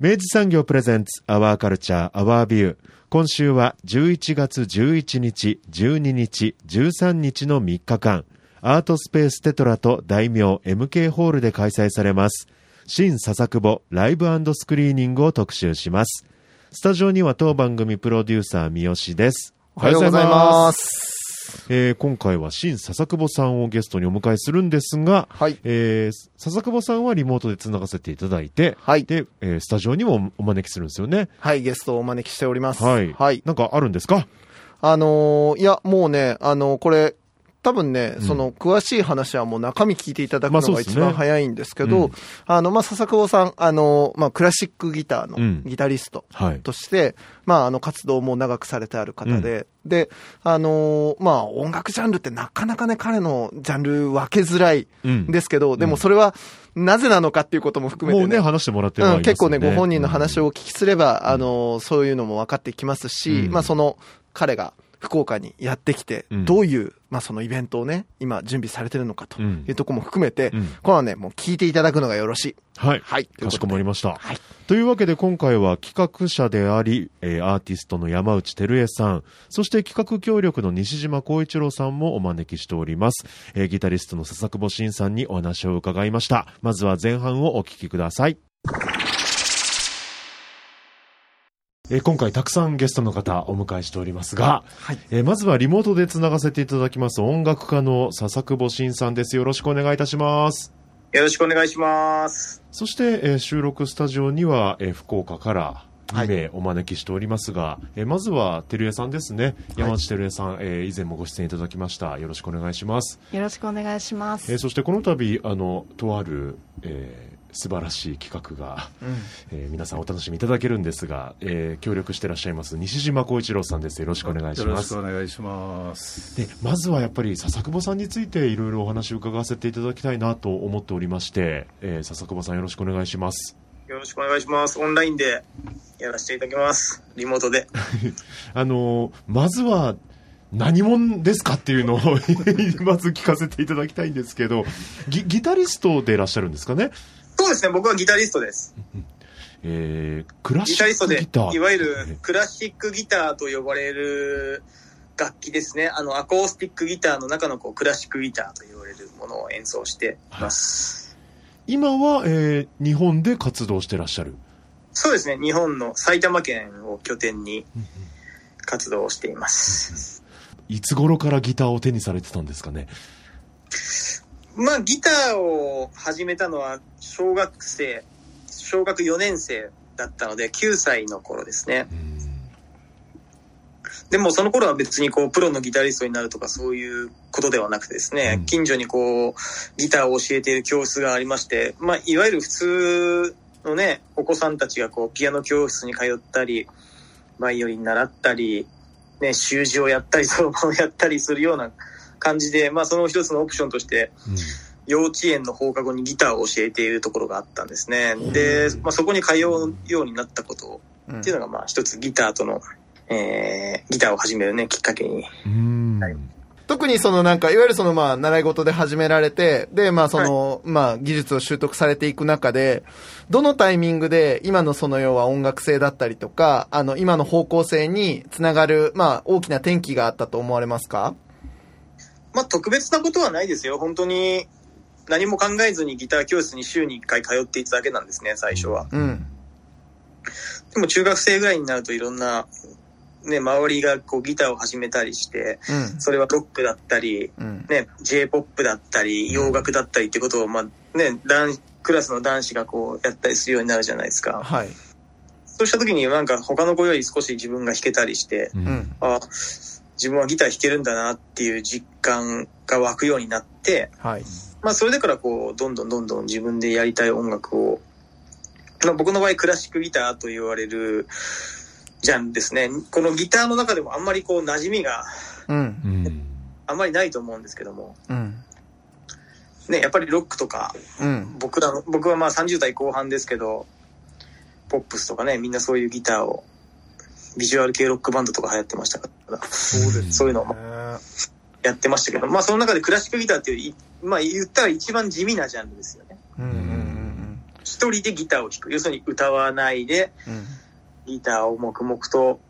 明治産業プレゼンツアワーカルチャーアワービュー今週は11月11日12日13日の3日間。アートスペーステトラと大名 MK ホールで開催されます。新笹久保ライブスクリーニングを特集します。スタジオには当番組プロデューサー三好です。おはようございます。えー今回は新笹久保さんをゲストにお迎えするんですが、はい。えー笹久保さんはリモートでつながせていただいて、はい。で、えースタジオにもお招きするんですよね。はい、ゲストをお招きしております。はい。はい。なんかあるんですか？あのーいや、もうね、あのーこれ、多分ね、うん。その、詳しい話はもう中身聞いていただくのが一番早いんですけど、うん。あの、まあ、笹久保さん、あのーまあ、クラシックギターうん。のギタリストはい。として、まあ、あの、活動も長くされてある方で、で、あのーまあ、音楽ジャンルってなかなかね、彼のジャンル分けづらいうん。んですけど、でもそれは、なぜなのかっていうことも含めてもうね、話してもらってるうん、結構ね、ご本人の話を。をお聞きすれば、あの、そういうのも分かってきますし、うん。まあ、その、彼が福岡にやってきて、うんどういう、まあ、そのイベントをね、今準備されてるのかとうんいうところも含めて、うんこれはね、もう聞いていただくのがよろしい。はい。はい。かしこまりました。はい。というわけで今回は企画者であり、えーアーティストの山内照江さん、そして企画協力の西島光一郎さんもお招きしております。えーギタリストの笹久保慎さんにお話を伺いました。まずは前半をお聞きください。えー今回たくさんゲストの方お迎えしておりますが、はい。えーまずはリモートでつながせていただきます音楽家の笹久保慎さんです。よろしくお願いいたします。よろしくお願いします。そして、えー収録スタジオには、えー福岡から2名お招きしておりますが、えーまずは照江さんですね。山内照江さん、えー以前もご出演いただきました。よろしくお願いします。よろしくお願いします。えーそしてこの度、あの、とある、えー素晴らしい企画が、うん。えー皆さんお楽しみいただけるんですが、えー協力していらっしゃいます西島光一郎さんです。よろしくお願いしますよろしく。お願いします。でまずはやっぱり笹久保さんについていろいろお話を伺わせていただきたいなと思っておりまして、えー笹久保さんよろしくお願いします。よろしくお願いします。オンラインでやらせていただきます。リモートで。あのーまずは何者ですかっていうのを まず聞かせていただきたいんですけどギギタリストでいらっしゃるんですかね、そうですね、僕はギタリストです。えー、クラシギタリストでックギター、いわゆるクラシックギターと呼ばれる楽器ですね。あの、アコースティックギターの中のこうクラシックギターと言われるものを演奏しています。今は、えー日本で活動してらっしゃるそうですね、日本の埼玉県を拠点に活動をしています。いつ頃からギターを手にされてたんですかねまあ、ギターを始めたのは小学生、小学4年生だったので、9歳の頃ですね。でもその頃は別にこう、プロのギタリストになるとかそういうことではなくてですね、うん近所にこう、ギターを教えている教室がありまして、まあ、いわゆる普通のね、お子さんたちがこう、ピアノ教室に通ったり、バイオリン習ったり、ね、習字をやったり、そろばんをやったりするような感じで、まあ、その一つのオプションとして、うん。幼稚園の放課後にギターを教えているところがあったんですね。で、まあ、そこに通うようになったことうんっていうのが、まあ、一つギターとの、えー、ギターを始めるね、きっかけに。うん。はい。特にそのなんか、いわゆるそのまあ、習い事で始められて、で、まあその、まあ、技術を習得されていく中で、どのタイミングで今のその要は音楽性だったりとか、あの、今の方向性につながる、まあ、大きな転機があったと思われますか？まあ、特別なことはないですよ。本当に、何も考えずにギター教室に週に1回通っていただけなんですね、最初は。うん。でも中学生ぐらいになるといろんな、ね、周りがこうギターを始めたりして、うん。それはロックだったり、うん。ね、J-POP だったり、洋楽だったりってことを、まあね、男クラスの男子がこうやったりするようになるじゃないですか。はい。そうした時になんか他の子より少し自分が弾けたりして、ううんん。あ自分はギター弾けるんだなっていう実感が湧くようになって、はい。まあそれでからこう、どんどんどんどん自分でやりたい音楽を、まあ僕の場合クラシックギターと言われるジャンルですね。このギターの中でもあんまりこう馴染みがうん。うんあんまりないと思うんですけども、うん。ね、やっぱりロックとか、うん。僕らの、僕はまあ30代後半ですけど、ポップスとかね、みんなそういうギターを、ビジュアル系ロックバンドとか流行ってましたから、そうですそういうのもやってましたけど、まあその中でクラシックギターっていうい、まあ言ったら一番地味なジャンルですよね。うん。うん。うん。一人でギターを弾く。要するに歌わないで、うん。ギターを黙々と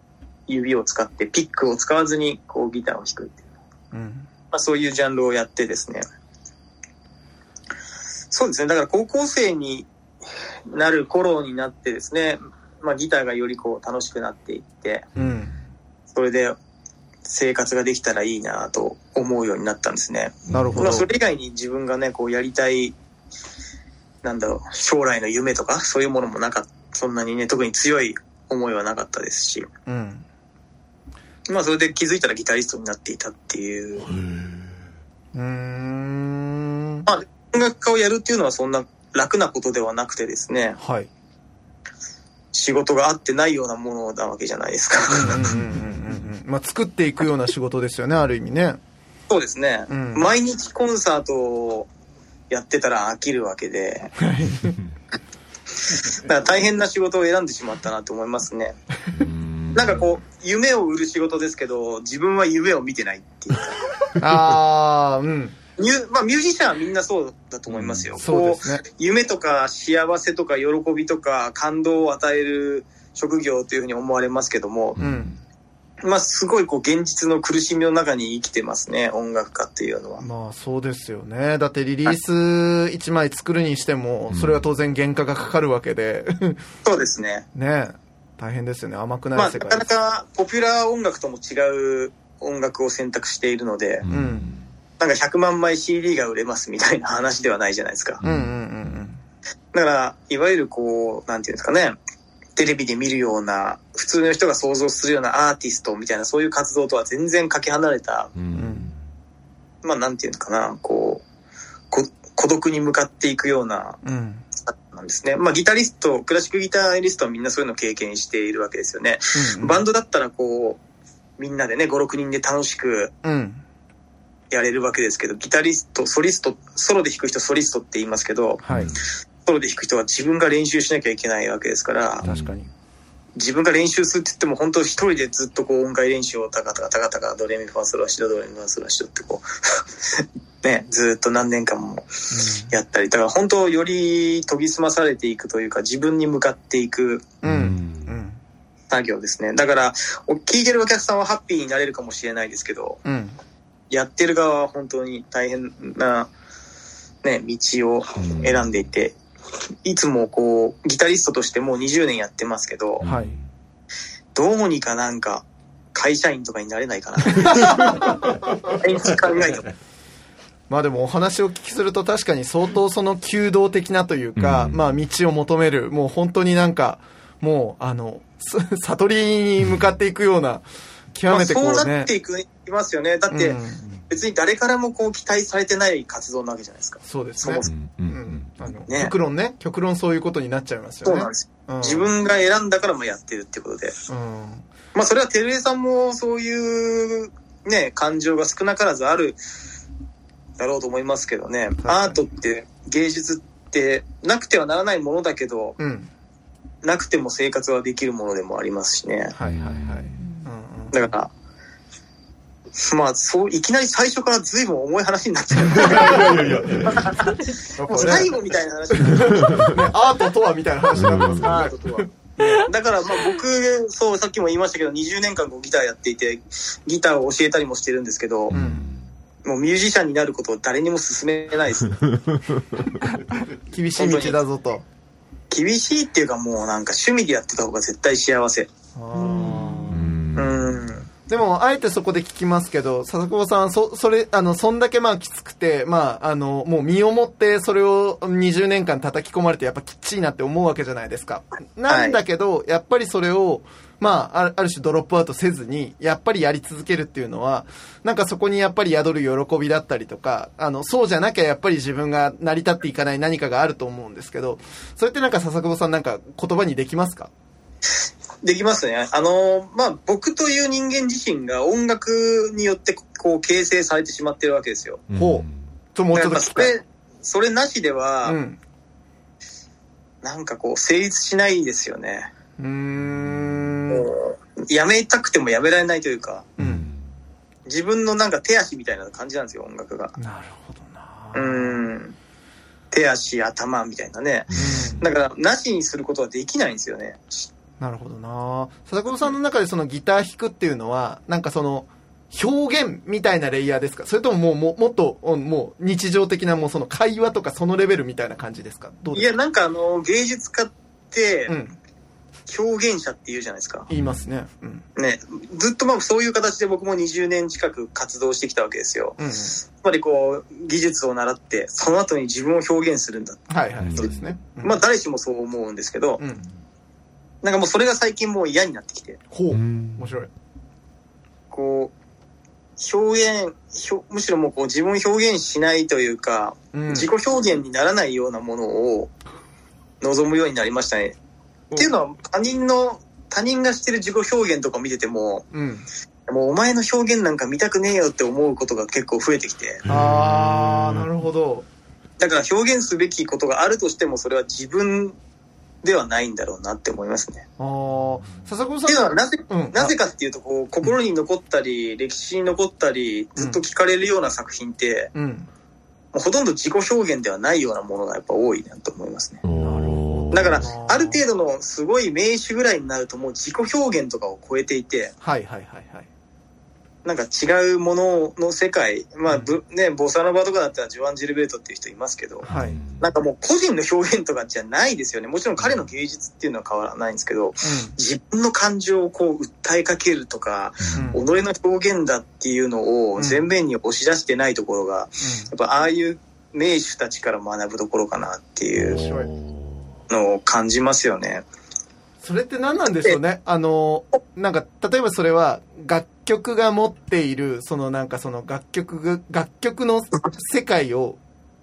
指を使って、ピックを使わずにこうギターを弾くっていう。うん。まあそういうジャンルをやってですね。そうですね。だから高校生になる頃になってですね、まあギターがよりこう楽しくなっていって、うん。それで生活ができたらいいなと思うようになったんですね。なるほどまあ。それ以外に自分がね、こうやりたい、なんだろう、将来の夢とかそういうものもなかった。そんなにね、特に強い思いはなかったですし、うん。まあそれで気づいたらギタリストになっていたっていううーん。音楽家をやるっていうのはそんな楽なことではなくてですね、はい。仕事があってないようなものなわけじゃないですか。うんうんうんうんうん。まあ、作っていくような仕事ですよね、ある意味ね。そうですね、うん毎日コンサートをやってたら飽きるわけで、だから大変な仕事を選んでしまったなと思いますね。なんかこう、夢を売る仕事ですけど、自分は夢を見てないっていうか。ああ、うん。ミュ,、まあ、ミュージシャンはみんなそうだと思いますよ。そうですね。こう夢とか幸せとか喜びとか感動を与える職業というふうに思われますけども、うん。まあ、すごいこう、現実の苦しみの中に生きてますね、音楽家っていうのは。まあそうですよね。だってリリース1枚作るにしても、それは当然原価がかかるわけで、そうですね。ね大変ですよね。甘くまあ、ない世な界です。かなかポピュラー音楽とも違う音楽を選択しているので、んなんか100万枚 CD が売れますみたいな話ではないじゃないですか。うんうんうんだから、いわゆるこう、なんていうんですかね、テレビで見るような、普通の人が想像するようなアーティストみたいな、そういう活動とは全然かけ離れた、うんまあなんていうのかな、こう、こ孤独に向かっていくような、うん。うん。なんですね。まあギタリスト、クラシックギタリストはみんなそういうのを経験しているわけですよね。うんバンドだったらこう、みんなでね、5、6人で楽しくうん。やれるわけですけど、ギタリスト、ソリスト、ソロで弾く人ソリストって言いますけど、はい。ソロで弾く人は自分が練習しなきゃいけないわけですから、確かに。自分が練習するって言っても本当一人でずっとこう音階練習をタカタカタカタカドレミファソラシドドレミファソラシドってこうねずっと何年間もやったりだから本当より研ぎ澄まされていくというか自分に向かっていく。作業ですねだからお聞いてるお客さんはハッピーになれるかもしれないですけどうん。やってる側は本当に大変なね道を選んでいていつもこうギタリストとしてもう20年やってますけど、はい。どうにかなんか、会社員とかになれないかな。毎日考えても。まあでもお話をお聞きすると確かに相当その弓道的なというか、うんまあ道を求める、もう本当になんか、もうあの、す悟りに向かっていくような、極まあ、めてこそうなうねっ。ていく、いますよね。だって、うん別に誰からもこう期待されてない活動なわけじゃないですか。そうですね。そうんううんん。あの、ね極論ね、極論そういうことになっちゃいますよね。そうなんですよ。うん自分が選んだからもやってるってことで。うん。まあそれはテルエさんもそういうね、感情が少なからずあるだろうと思いますけどね。アートって芸術ってなくてはならないものだけど、うん。なくても生活はできるものでもありますしね。はいはいはい。だから、まあ、そう、いきなり最初から随分重い話になっちゃう。やっぱねもう最後みたいな話アートとはみたいな話になってますからねアー。トとは。だから、まあ僕、そう、さっきも言いましたけど、20年間こうギターやっていて、ギターを教えたりもしてるんですけど、んもうミュージシャンになることを誰にも勧めないです。厳しい道だぞと。厳しいっていうかもうなんか趣味でやってた方が絶対幸せ。あーでも、あえてそこで聞きますけど、笹久保さん、そ、それ、あの、そんだけまあきつくて、まあ、あの、もう身をもってそれを20年間叩き込まれて、やっぱきっちりなって思うわけじゃないですか。なんだけど、やっぱりそれを、まあ、ある種ドロップアウトせずに、やっぱりやり続けるっていうのは、なんかそこにやっぱり宿る喜びだったりとか、あの、そうじゃなきゃやっぱり自分が成り立っていかない何かがあると思うんですけど、それってなんか笹久保さんなんか言葉にできますか？できますね。あの、まあ、僕という人間自身が音楽によってこう形成されてしまってるわけですよ。ほともうちょっとそれ、それなしでは、うん。なんかこう成立しないですよね。うーん。もうやめたくてもやめられないというか、う。うんん自分のなんか手足みたいな感じなんですよ、音楽が。なるほどな。うん。手足、頭みたいなね。うんだから、なしにすることはできないんですよね。なるほどな。笹久保さんの中でそのギター弾くっていうのは、なんかその、表現みたいなレイヤーですか？それとももう、ももっと、うんもう日常的なもうその会話とかそのレベルみたいな感じですか？どうですか？いや、なんかあの、芸術家ってう、ん。表現者って言うじゃないですか。言いますね。うん。ね。ずっとまあそういう形で僕も20年近く活動してきたわけですよ。うん。やっぱりこう、技術を習って、その後に自分を表現するんだ。はいはい、そうですね。うんまあ誰しもそう思うんですけど、うん。なんかもうそれが最近もう嫌になってきて、ほう。うん面白い。こう、表現、表むしろもうこう自分を表現しないというか、うん。自己表現にならないようなものを望むようになりましたね。っていうのは他人の、他人がしてる自己表現とかを見てても、うん。もうお前の表現なんか見たくねえよって思うことが結構増えてきて、あー、なるほど。だから表現すべきことがあるとしてもそれは自分ではないんだろうなって思いますね。あー、笹久保さんっていうのはなぜ、うん。なぜかっていうとこう心に残ったり歴史に残ったりずっと聞かれるような作品って、うん。もうほとんど自己表現ではないようなものがやっぱ多いなと思いますね。だからある程度のすごい名手ぐらいになるともう自己表現とかを超えていて、はいはいはいはい。なんか違うものの世界、まあ、ぶね、ボサノバとかだったらジョアン・ジルベルトっていう人いますけど、はい。なんかもう個人の表現とかじゃないですよね。もちろん彼の芸術っていうのは変わらないんですけど、自分の感情をこう訴えかけるとか、うん。己の表現だっていうのを前面に押し出してないところが、やっぱああいう名手たちから学ぶところかなっていうのを感じますよね。それって何なんでしょうね？あの、なんか、例えばそれは、楽曲が持っている、そのなんかその楽曲が、楽曲の世界を、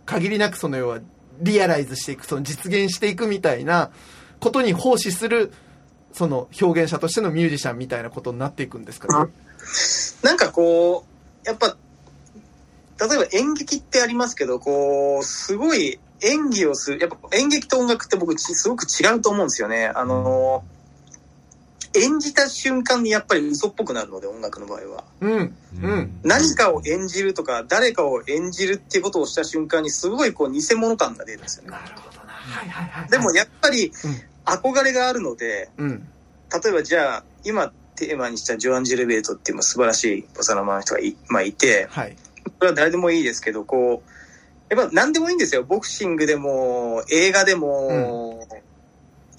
限りなくその要は、リアライズしていく、その実現していくみたいなことに奉仕する、その表現者としてのミュージシャンみたいなことになっていくんですかね？なんかこう、やっぱ、例えば演劇ってありますけど、こう、すごい演技をする、やっぱ演劇と音楽って僕ちすごく違うと思うんですよね。あの、演じた瞬間にやっぱり嘘っぽくなるので、音楽の場合は。うん。うん。何かを演じるとか、誰かを演じるっていうことをした瞬間にすごいこう偽物感が出るんですよね。なるほどな。はいはいはい。でも、やっぱりうん憧れがあるので、うん。例えばじゃあ、今テーマにしたジョアン・ジェルベートっていう素晴らしいボサノバの人がい,、まあ、いて、はい。それは誰でもいいですけど、こう、やっぱ何でもいいんですよ。ボクシングでも、映画でも、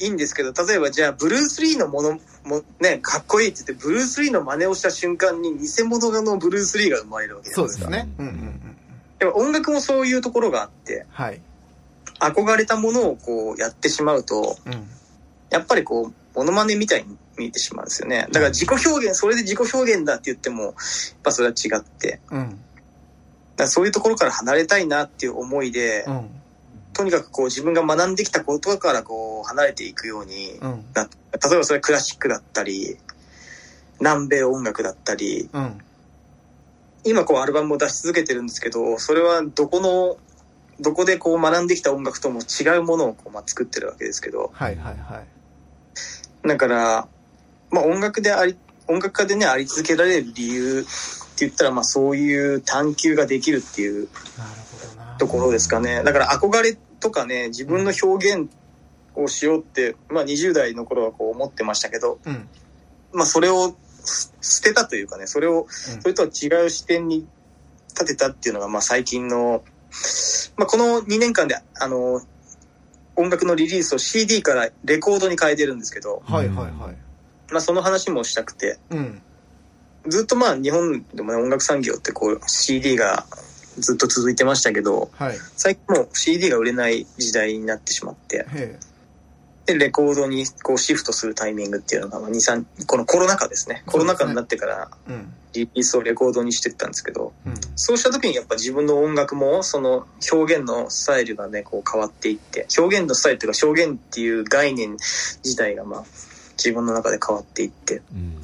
いいんですけど、例えばじゃあ、ブルース・リーのもの、もね、かっこいいって言って、ブルース・リーの真似をした瞬間に偽物のブルース・リーが生まれるわけじゃそないうですか。ですね。うんうんうん。やっぱ音楽もそういうところがあって、はい。憧れたものをこうやってしまうと、うん。やっぱりこう、モノマネみたいに見えてしまうんですよね。だから自己表現、それで自己表現だって言っても、やっぱそれは違って、うん。だそういうところから離れたいなっていう思いで、うん。とにかくこう自分が学んできたことからこう離れていくようにうん。なっ例えばそれクラシックだったり、南米音楽だったり、うん。今こうアルバムを出し続けてるんですけど、それはどこの、どこでこう学んできた音楽とも違うものをこうまあ作ってるわけですけど、はいはいはい。だから、まあ音楽であり、音楽家でね、あり続けられる理由って言ったら、まあそういう探求ができるっていう。ところですかね。だから憧れとかね、自分の表現をしようって、まあ20代の頃はこう思ってましたけど、うん。まあそれをす捨てたというかね、それを、それとは違う視点に立てたっていうのが、まあ最近の、まあこの2年間で、あの、音楽のリリースを CD からレコードに変えてるんですけど、はいはいはい。まあその話もしたくて、うん。ずっとまあ日本でもね音楽産業ってこう CD がずっと続いてましたけど、はい。最近もう CD が売れない時代になってしまって、へで、レコードにこうシフトするタイミングっていうのが、まあ、2、3、このコロナ禍ですね。コロナ禍になってからえ。うん。リリースをレコードにしてったんですけど、うん。そうした時にやっぱ自分の音楽もその表現のスタイルがね、こう変わっていって、表現のスタイルっていうか表現っていう概念自体がまあ自分の中で変わっていって、うん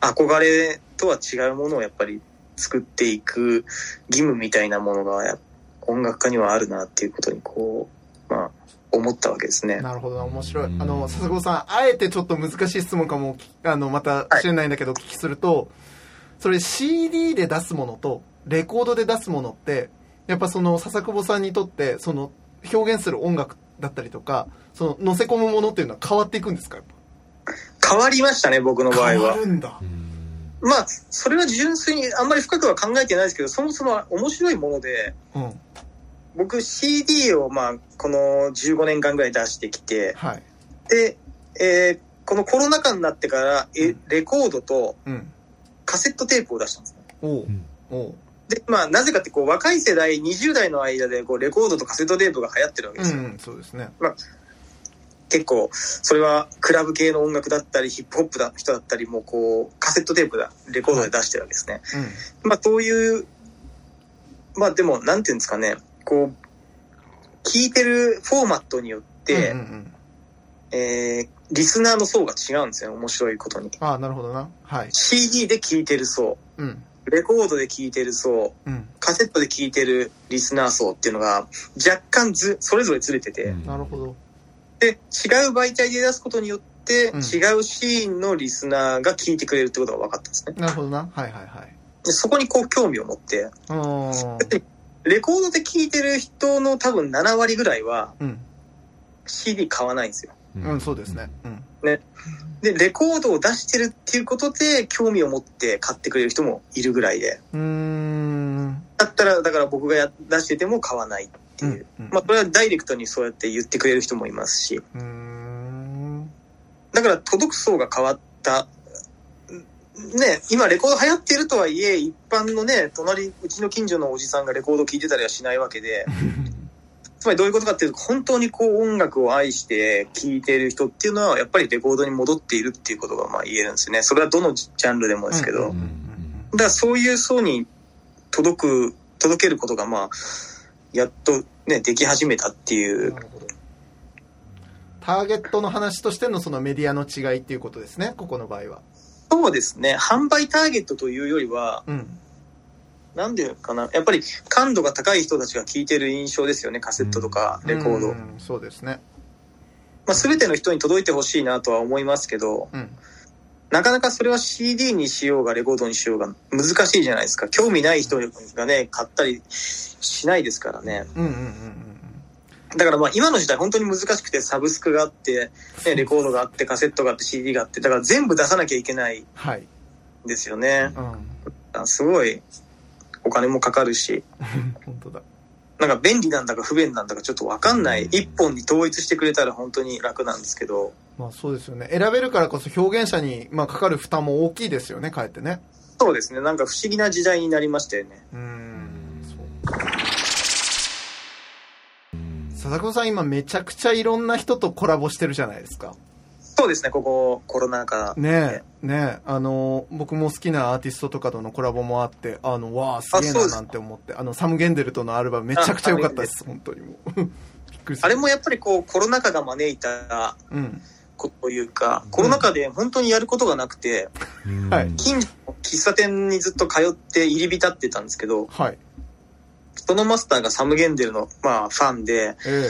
憧れとは違うものをやっぱり作っていく義務みたいなものがや音楽家にはあるなっていうことにこう、まあ思ったわけですね。なるほどな、面白い。あうんの、笹子さん、あえてちょっと難しい質問かも、あの、また知れないんだけど、お聞きすると、それ CD で出すものと、レコードで出すものって、やっぱその、笹久保さんにとって、その、表現する音楽だったりとか、その、乗せ込むものっていうのは変わっていくんですか？やっ変わりましたね、僕の場ぱ変わ合は。るんだう。んまあ、それは純粋にあんまり深くは考えてないですけど、そもそも面白いもので、うん。僕 CD をまあ、この15年間ぐらい出してきて、はい。で、えーこのコロナ禍になってから、えレコードとうん。カセットテープを出したんですね。おううん。で、まあ、なぜかってこう、若い世代、20代の間でこう、レコードとカセットテープが流行ってるわけですよ。うん、そうですね。結構、それはクラブ系の音楽だったり、ヒップホップだ人だったりも、こう、カセットテープだ、レコードで出してるわけですね。まあ、そういう、まあでも、なんていうんですかね、こう、聞いてるフォーマットによっうん。て、うんうんうん。えー、リスナーの層が違うんですよ、面白いことに。ああ、なるほどな。はい。CD で聞いてる層、うん。レコードで聞いてる層、うん。カセットで聞いてるリスナー層っていうのが、若干ず、それぞれずれてて、なるほど。で、違う媒体で出すことによって、うん違うシーンのリスナーが聞いてくれるってことが分かったんですね。なるほどな。はいはいはい。でそこにこう興味を持って。レコードで聞いてる人の多分7割ぐらいはうん。CD 買わないんですよ。うん、そうですね。うん。で、レコードを出してるっていうことで興味を持って買ってくれる人もいるぐらいで。うーん。だったら、だから僕がや出してても買わないっていう。うんまあ、これはダイレクトにそうやって言ってくれる人もいますし。だから届く層が変わった。ね、今レコード流行っているとはいえ、一般のね、隣、うちの近所のおじさんがレコード聴いてたりはしないわけで、つまりどういうことかっていうと、本当にこう音楽を愛して聴いている人っていうのは、やっぱりレコードに戻っているっていうことがまあ言えるんですよね。それはどのジャンルでもですけど。うんだからそういう層に届く、届けることがまあ、やっとね、でき始めたっていう。ターゲットの話としてのそのメディアの違いっていうことですね、ここの場合は。そうですね。販売ターゲットというよりは、うん。なんでかな。やっぱり感度が高い人たちが聞いてる印象ですよね。カセットとかレコード。うんそうですね。まあ、全ての人に届いてほしいなとは思いますけど、うん。なかなかそれは CD にしようがレコードにしようが難しいじゃないですか。興味ない人がね、買ったりしないですからね。うんうんうんうんだからまあ今の時代本当に難しくてサブスクがあって、ね、レコードがあって、カセットがあって、CD があって、だから全部出さなきゃいけないんはい。ですよね。うん。すごいお金もかかるし、本当だ。なんか便利なんだか不便なんだかちょっとわかんない。一本に統一してくれたら本当に楽なんですけど、まあそうですよね。選べるからこそ表現者に、まあ、かかる負担も大きいですよね、かえってね。そうですね。なんか不思議な時代になりましたよね。うーん。佐々木さん今めちゃくちゃいろんな人とコラボしてるじゃないですか。そうですね、ここコロナ禍。ねえ、ねえ、あの、僕も好きなアーティストとかとのコラボもあって、あの、わあ、すげえななんて思って、あの、サム・ゲンデルとのアルバムめちゃくちゃ良かったです、本当にもう。びっくりする。あれもやっぱりこうコロナ禍が招いたうん。ことというか、コロナ禍で本当にやることがなくて、はい近所の喫茶店にずっと通って入り浸ってたんですけど、はい。そのマスターがサム・ゲンデルの、まあ、ファンで、え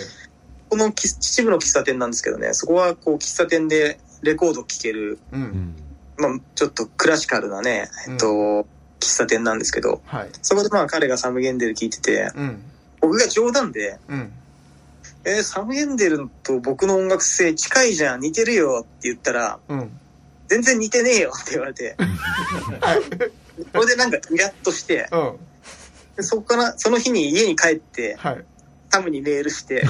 この喫秩父の喫茶店なんですけどね、そこはこう喫茶店でレコード聴ける、えうん。まあ、ちょっとクラシカルなね、えっと、喫茶店なんですけど、はい。そこでまあ彼がサム・ゲンデル聴いてて、うん。僕が冗談で、うん。えーサム・ゲンデルと僕の音楽性近いじゃん、似てるよって言ったら、うん。全然似てねえよって言われて、それでなんかイラッとして、うん。でそこから、その日に家に帰って、はい。サムにメールして、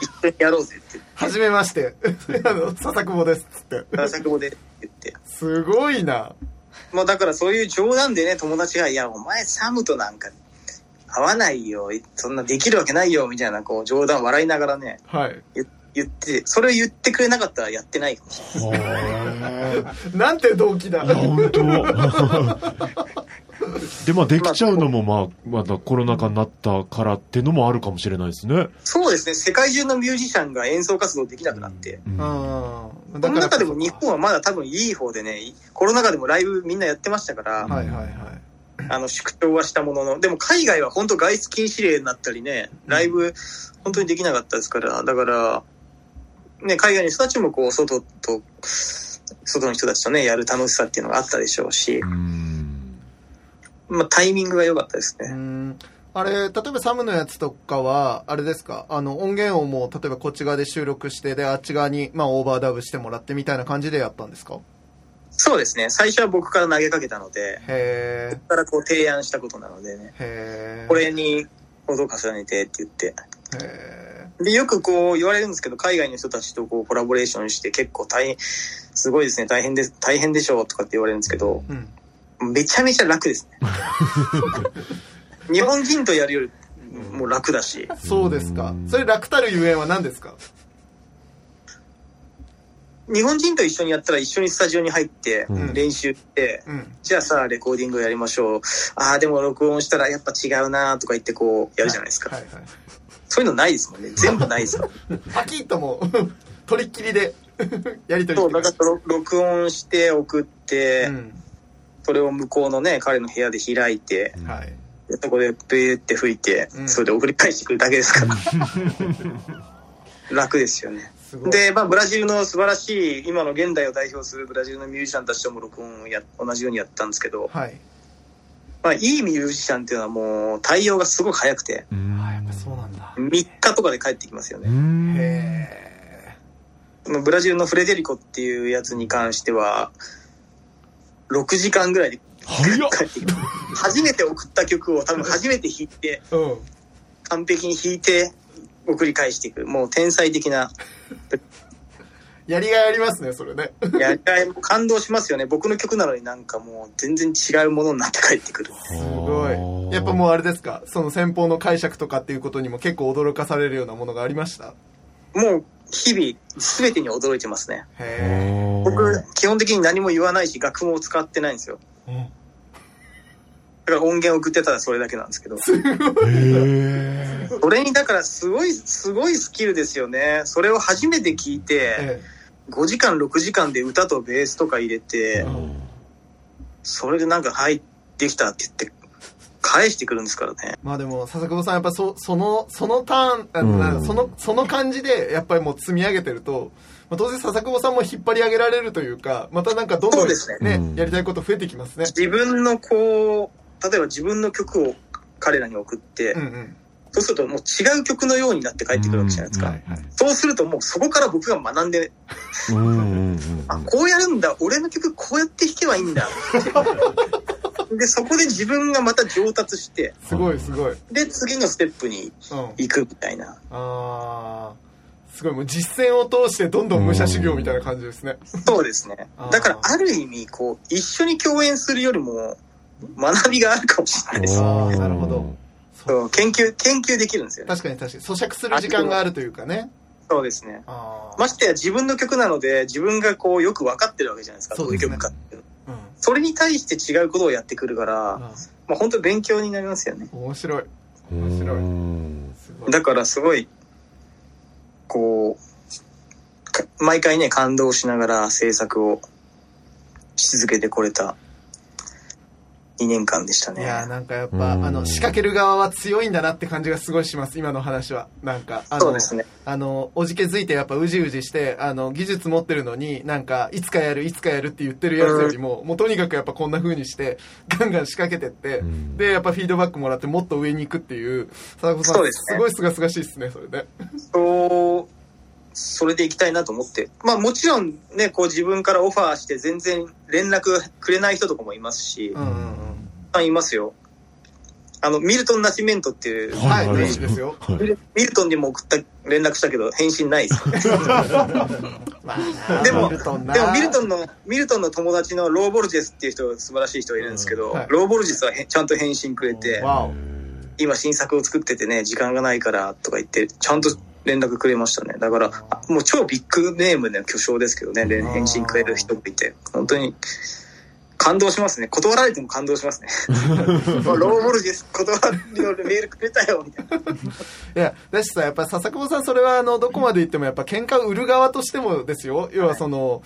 一緒にやろうぜってはじめまして。あの、笹久保です。つって。言って、作語でって言って。すごいな。もうだからそういう冗談でね、友達が、いや、お前サムとなんか合わないよ、そんなできるわけないよ、みたいな、こう、冗談笑いながらね、はい。言言って、それを言ってくれなかったらやってないかもしれない。なんて動機だ。本当 で、まあ、できちゃうのも、まあ、まだコロナ禍になったからっていうのもあるかもしれないですね。そうですね、世界中のミュージシャンが演奏活動できなくなって。うんうん。この中でも日本はまだ多分いい方でね、コロナ禍でもライブみんなやってましたから、はいはいはい。あの、縮小はしたものの、でも海外は本当外出禁止令になったりね、ライブ本当にできなかったですから、だから、ね、海外の人たちもこう、外と、外の人たちとね、やる楽しさっていうのがあったでしょうしう、ん。まあタイミングが良かったですうね。ん。あれ、例えばサムのやつとかは、あれですか？あの、音源をもう、例えばこっち側で収録して、で、あっち側に、まあ、オーバーダブしてもらってみたいな感じでやったんですか？そうですね、最初は僕から投げかけたので、へ僕からこう提案したことなのでね、え。へえ。これに音を重ねてって言って、へで、よくこう言われるんですけど、海外の人たちとこうコラボレーションして結構大変、すごいですね、大変です、大変でしょうとかって言われるんですけど、え。うん。めちゃめちゃ楽ですね。日本人とやるよりもう楽だし、そうですか。それ楽たるゆえんは何ですか？日本人と一緒にやったら一緒にスタジオに入ってうん練習して、うん。じゃあさ、レコーディングをやりましょう。ああ、でも録音したらやっぱ違うなとか言ってこうやるじゃないですか。はいはい。そういうのないですもんね。全部ないですよ。パキッともう、取りっきりで、やりとりそう、してだからろ録音して送って、うん。それを向こうのね、彼の部屋で開いて、はい。でそこでブーって吹いて、うんそれで送り返してくるだけですから。楽ですよね。で、まあ、ブラジルの素晴らしい、今の現代を代表するブラジルのミュージシャンたちとも録音をや、同じようにやったんですけど、はい。まあ、いいミュージシャンっていうのはもう対応がすごく早くて、うんあ、やっぱそうなんだ。3日とかで帰ってきますようね。んへまあブラジルのフレデリコっていうやつに関しては、6時間ぐらいで早っ帰ってきます。初めて送った曲を多分初めて弾いて、え。うん。完璧に弾いて、送り返していく。もう天才的な、やりがいありますね、それね。やりがいも感動しますよね。僕の曲なのになんかもう全然違うものになって帰ってくる。すごい。やっぱもうあれですか、その先方の解釈とかっていうことにも結構驚かされるようなものがありました？もう日々全てに驚いてますね。へ僕、基本的に何も言わないし、楽譜も使ってないんですよ。え。だから音源送ってたらそれだけなんですけど。へそれにだからすごい、すごいスキルですよね。それを初めて聞いて、え5時間、6時間で歌とベースとか入れて、それでなんか、はい、できたって言って、返してくるんですからね。まあでも、笹久保さんやっぱそ、その、そのターン、その、その感じで、やっぱりもう積み上げてると、まあ、当然笹久保さんも引っ張り上げられるというか、またなんかどんどんねうんやりたいこと増えてきますね。自分のこう、例えば自分の曲を彼らに送って、うんうん。そうするともう違う曲のようになって帰ってくるわけじゃないですか。うんはいはいそうするともうそこから僕が学んで、うんうんうんあ、こうやるんだ、俺の曲こうやって弾けばいいんだ。で、そこで自分がまた上達して、すごいすごい。うん。で、次のステップに行くみたいな。あー。すごい、もう実践を通してどんどん武者修行みたいな感じですね。そうですね。だからある意味、こう、一緒に共演するよりも、学びがあるかもしれないです。あーなるほどそう研究、研究できるんですよね。確かに確かに。咀嚼する時間があるというかね。そうですね。ましてや自分の曲なので、自分がこう、よく分かってるわけじゃないですか。どういう曲かっていうの。うん。それに対して違うことをやってくるから、あまあ本当勉強になりますよね。ー面白い。うん面白い。だからすごい、こう、か毎回ね、感動しながら制作をし続けてこれた2年間でしたいや。なんかやっぱ、うんあの、仕掛ける側は強いんだなって感じがすごいします、今の話は。なんか、あのそうで、すね。あの、おじけづいてやっぱうじうじして、あの、技術持ってるのに、なんか、いつかやる、いつかやるって言ってるやつよりも、もうとにかくやっぱこんな風にして、ガンガン仕掛けてって、うんで、やっぱフィードバックもらってもっと上に行くっていう、佐子さん、そうですねごいすがすがしいですね、それね。そう、それでいきたいなと思って。まあもちろんね、こう自分からオファーして全然連絡くれない人とかもいますし、うんうんうん。まあいますよ。あの、ミルトン・ナシメントっていう、はい、はいですよ。はいミルトンにも送った、連絡したけど、返信ないです。まあでも、ミルトンなでもミルトンの、ミルトンの友達のローボルジェスっていう人、素晴らしい人がいるんですけど、うんはいローボルジェスはへちゃんと返信くれて。今新作を作っててね、時間がないからとか言って、ちゃんと連絡くれましたね。だから、あもう超ビッグネームの巨匠ですけどね、連返信くれる人もいて、本当に感動しますね。断られても感動しますね。ローボルジェス断るメールくれたよ、みたいな。いや、だしさ、やっぱ笹久保さん、それは、あの、どこまで言っても、やっぱ喧嘩を売る側としてもですよ。要は、その、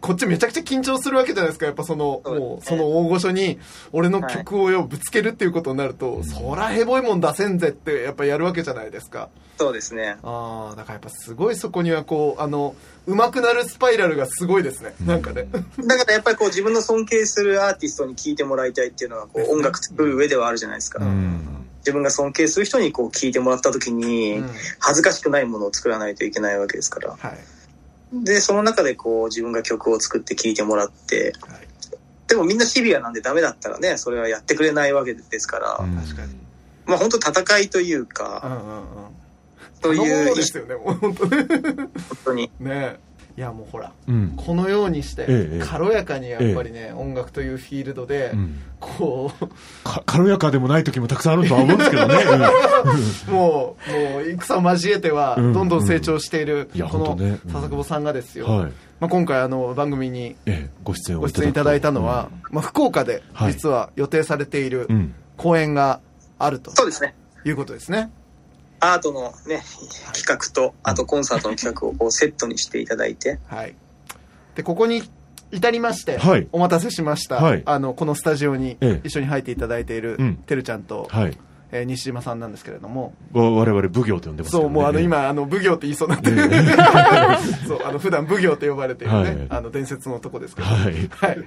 こっちめちゃくちゃ緊張するわけじゃないですか。やっぱその、もう、その大御所に、俺の曲をよ、ぶつけるっていうことになると、そらヘボいもん出せんぜって、やっぱやるわけじゃないですか。そうですね。ああ、だからやっぱすごいそこにはこう、あの、上手くなるスパイラルがすごいですね。なんかね。だからやっぱりこう自分の尊敬するアーティストに聴いてもらいたいっていうのはこう音楽作る上ではあるじゃないですか。自分が尊敬する人にこう聴いてもらった時にうん恥ずかしくないものを作らないといけないわけですから。はい。で、その中でこう自分が曲を作って聴いてもらって、はい。でもみんなシビアなんでダメだったらね、それはやってくれないわけですから、確かに。まあ本当戦いといううんか、うんうん。そう頼いうですよね、もう本当ね。本当に。ね。いやもうほら、うん。このようにしてええ軽やかにやっぱりね、音楽というフィールドで、うん。こか軽やかでもない時もたくさんあるとは思うんですけどね。うもうもう戦を交えてはうん。どんどん成長している、この笹久保さんがですよ、はい。まあ、今回あの番組にええ、ご出演をご出演いただいたのは、まあ、福岡ではい。実は予定されているうん、うん。公演があるとそうですね。いうことですね。アートのね、企画と、あとコンサートの企画をこうセットにしていただいて、はい。で、ここに至りまして、はい。お待たせしました、はい。あの、このスタジオにええ。一緒に入っていただいている、うん。てるちゃんと、はい。えー西島さんなんですけれども、わ我々奉行と呼んでますけどねそう、もうあの、今、あの、奉行って言いそうになってる。そう、あの、普段奉行って呼ばれているね、はいあの、伝説の男ですけど。はい。はい。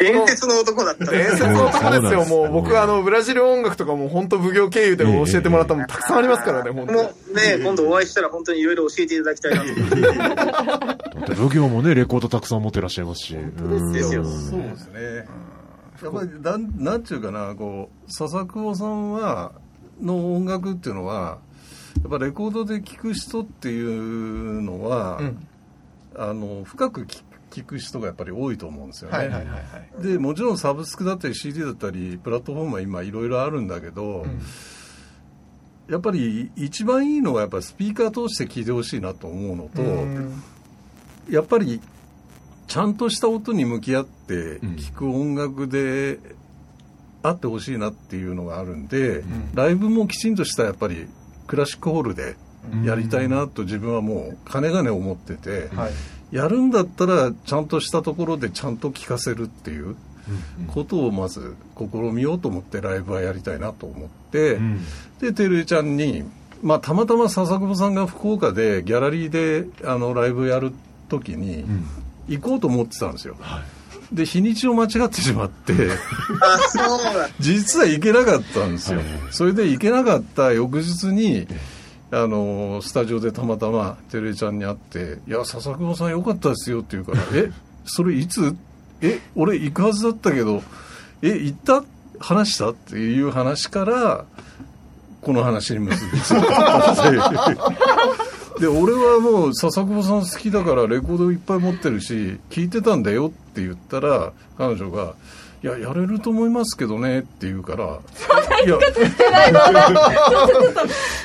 伝説の男だったん伝です説の男ですよ、もう。僕はあの、ブラジル音楽とかも本当奉行経由で教えてもらったもんたくさんありますからね、本当に。もうね、今度お会いしたら本当にいろいろ教えていただきたいなと 奉行もね、レコードたくさん持ってらっしゃいますし。うんですよそうですね。やっぱりなんなんちゅうかなこう笹久保さんはの音楽っていうのはやっぱレコードで聴く人っていうのは、うんあの深く聴聴く人がやっぱり多いと思うんですよね。はいはいはいはい。でもちろんサブスクだったり CD だったりプラットフォームは今いろいろあるんだけど、やっぱり一番いいのはやっぱりスピーカー通して聴いてほしいなと思うのと、うんやっぱりちゃんとした音に向き合ってうん。聴く音楽であってほしいなっていうのがあるんで、ライブもきちんとしたやっぱりクラシックホールでやりたいなと自分はもうかねがね思ってて、はい。やるんだったらちゃんとしたところでちゃんと聴かせるっていうことをまず試みようと思ってライブはやりたいなと思って、うん。でてるちゃんに、まあ、たまたま笹久保さんが福岡でギャラリーであのライブやる時に行こうと思ってたんですよ、で日にちを間違ってしまって。実は行けなかったんですよ、はい。はいそれで行けなかった翌日にあのスタジオでたまたまてるちゃんに会って「いや笹久保さんよかったですよ」って言うから「えそれいつ？え俺行くはずだったけどえ行った？話した?」っていう話からこの話に結びついた で俺はもう笹久保さん好きだからレコードいっぱい持ってるし聞いてたんだよって言ったら彼女が「いややれると思いますけどね」って言うから「いや。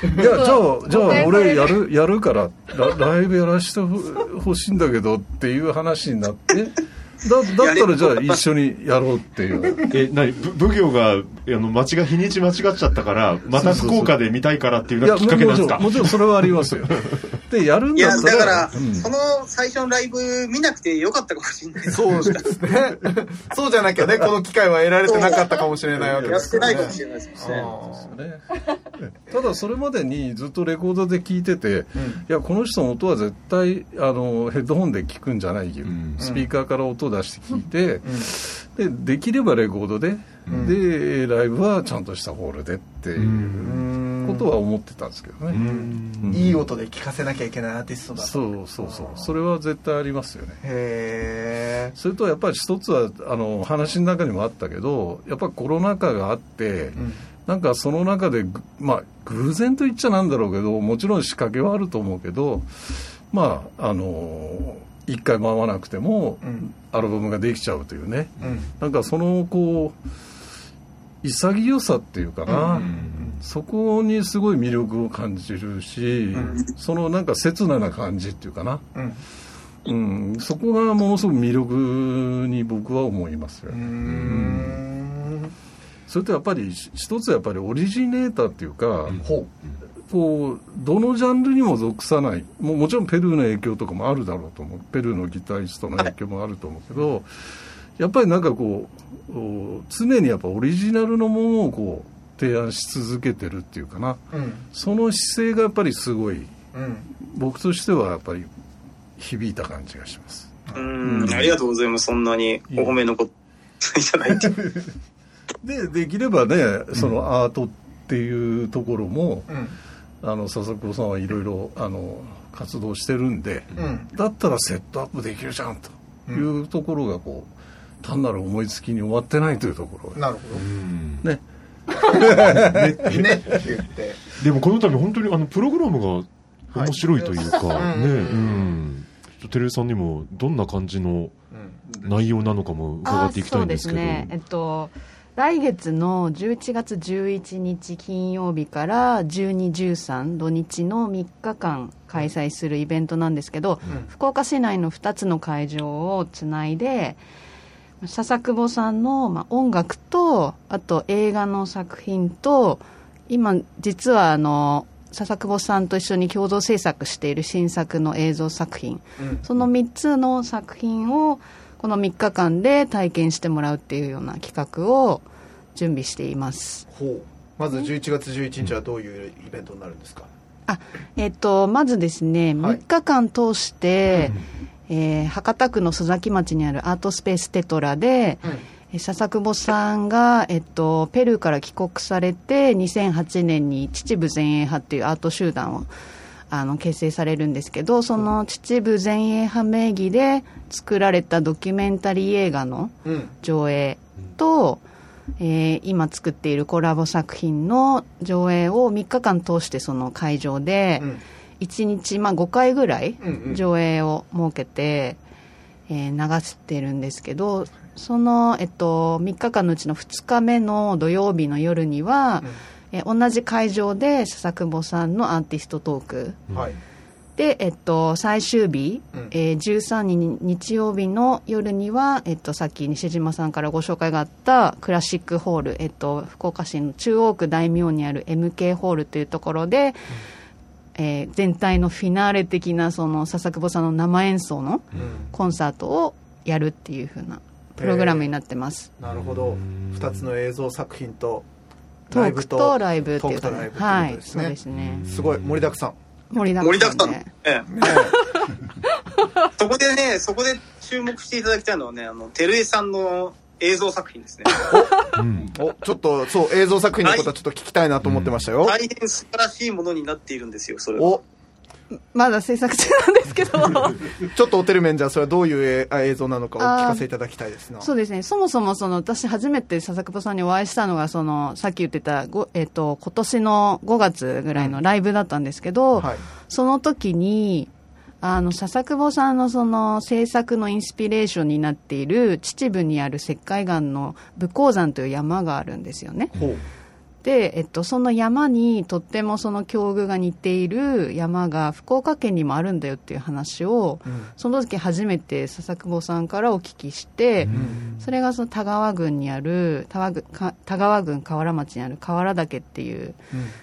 いやじゃあじゃあ俺やるやるからラライブやらせてほしいんだけど」っていう話になってだだったらじゃあ一緒にやろうっていう。え、なに、ぶ奉行が、あの、町が日にち間違っちゃったから、また福岡で見たいからっていうのがきっかけなんですか？もちろんもちろんそれはありますよ。でやるんだったら。だから、うん。その最初のライブ見なくてよかったかもしれない。そうですね。そうじゃなきゃね、この機会は得られてなかったかもしれないわけやっですよね。てないかもしれないですね。ね。ただそれまでにずっとレコードで聴いてて、いやこの人の音は絶対あのヘッドホンで聞くんじゃないよ、ん。スピーカーから音を出して聞いて、でできればレコードで、でライブはちゃんとしたホールでっていう、ことは思ってたんですけどね、うん。いい音で聴かせなきゃいけないアーティストだ。とそうそうそう。それは絶対ありますよね。へえそれとやっぱり一つはあの話の中にもあったけどやっぱコロナ禍があって、ん。なんかその中でぐまあ偶然と言っちゃなんだろうけどもちろん仕掛けはあると思うけどまああの一回回らなくても、ん。アルバムができちゃうというね、うん。なんかそのこう潔さっていうかな、そこにすごい魅力を感じるし、そのなんか切なな感じっていうかな、うん。うん、そこがものすごく魅力に僕は思いますよ、うーん。それとやっぱり一つやっぱりオリジネーターっていうか、ほこうどのジャンルにも属さない。もうもちろんペルーの影響とかもあるだろうと思う。ペルーのギタリストの影響もあると思うけど、やっぱりなんかこうお常にやっぱオリジナルのものをこう提案し続けてるっていうかな。ううん。その姿勢がやっぱりすごいうん。僕としてはやっぱり響いた感じがします。うん、ありがとうございます。そんなにお褒めのこといただいて。でできればねそのアートっていうところも、うんあの佐々さんはいろいろあの活動してるんで、うん。だったらセットアップできるじゃんというところがこう単なる思いつきに終わってないというところ。がなるほね。どねって言って。でもこの度本当にあのプログラムが面白いというか、はい。ね。うん。ちょっとテレさんにもどんな感じのうん。内容なのかも伺っていきたいんですけど。あそうですね。えっと来月の11月11日金曜日から1213土日の3日間開催するイベントなんですけど、うん。福岡市内の2つの会場をつないで笹久保さんの、まあ、音楽とあと映画の作品と今実はあの笹久保さんと一緒に共同制作している新作の映像作品。うん。その3つの作品をこの3日間で体験してもらうっていうような企画を準備しています。ほう。まず11月11日はどういうイベントになるんですか？あえっと、まずですね、はい。3日間通して、えー博多区の須崎町にあるアートスペーステトラで、えー笹久保さんが、えっと、ペルーから帰国されて2008年に秩父前衛派っていうアート集団をあの結成されるんですけどその秩父前衛派名義で作られたドキュメンタリー映画のうん。上映と、えー今作っているコラボ作品の上映を3日間通してその会場でうん。1日、まあ、5回ぐらいうんうん。上映を設けて、えー流してるんですけどその、えっと、3日間のうちの2日目の土曜日の夜には、えー同じ会場で笹久保さんのアーティストトーク。はい。で、えっと、最終日、うん。えー13日日曜日の夜には、えっと、さっき西島さんからご紹介があったクラシックホール、えっと、福岡市の中央区大名にある MK ホールというところで、えー全体のフィナーレ的なその笹久保さんの生演奏のうん。コンサートをやるっていう風なプログラムになってます。なるほど。2つの映像作品とトークとライブっていうかクとライブっていうはい、ことですねそうですね。すごい盛りだくさん盛りだ盛りだくさん。くさんでえ。え。そこでね、そこで注目していただきたいのはね、あの、テルエさんの映像作品ですね。うんおちょっとそう映像作品のことはちょっと聞きたいなと思ってましたよ、大変素晴らしいものになっているんですよ、それは。おまだ制作中なんですけど。ちょっとおてる面じゃあそれはどういう映像なのかお聞かせいただきたいですなそうですね。そもそもその私初めて笹久保さんにお会いしたのがそのさっき言ってたごえっ、と今年の5月ぐらいのライブだったんですけど、はいその時にあの笹久保さんのその制作のインスピレーションになっている秩父にある石灰岩の武甲山という山があるんですよね。ほうで、えっと、その山にとってもその境遇が似ている山が福岡県にもあるんだよっていう話を、うん。その時初めて笹久保さんからお聞きして、ん。それがその田川郡にある田川郡河原町にある河原岳っていう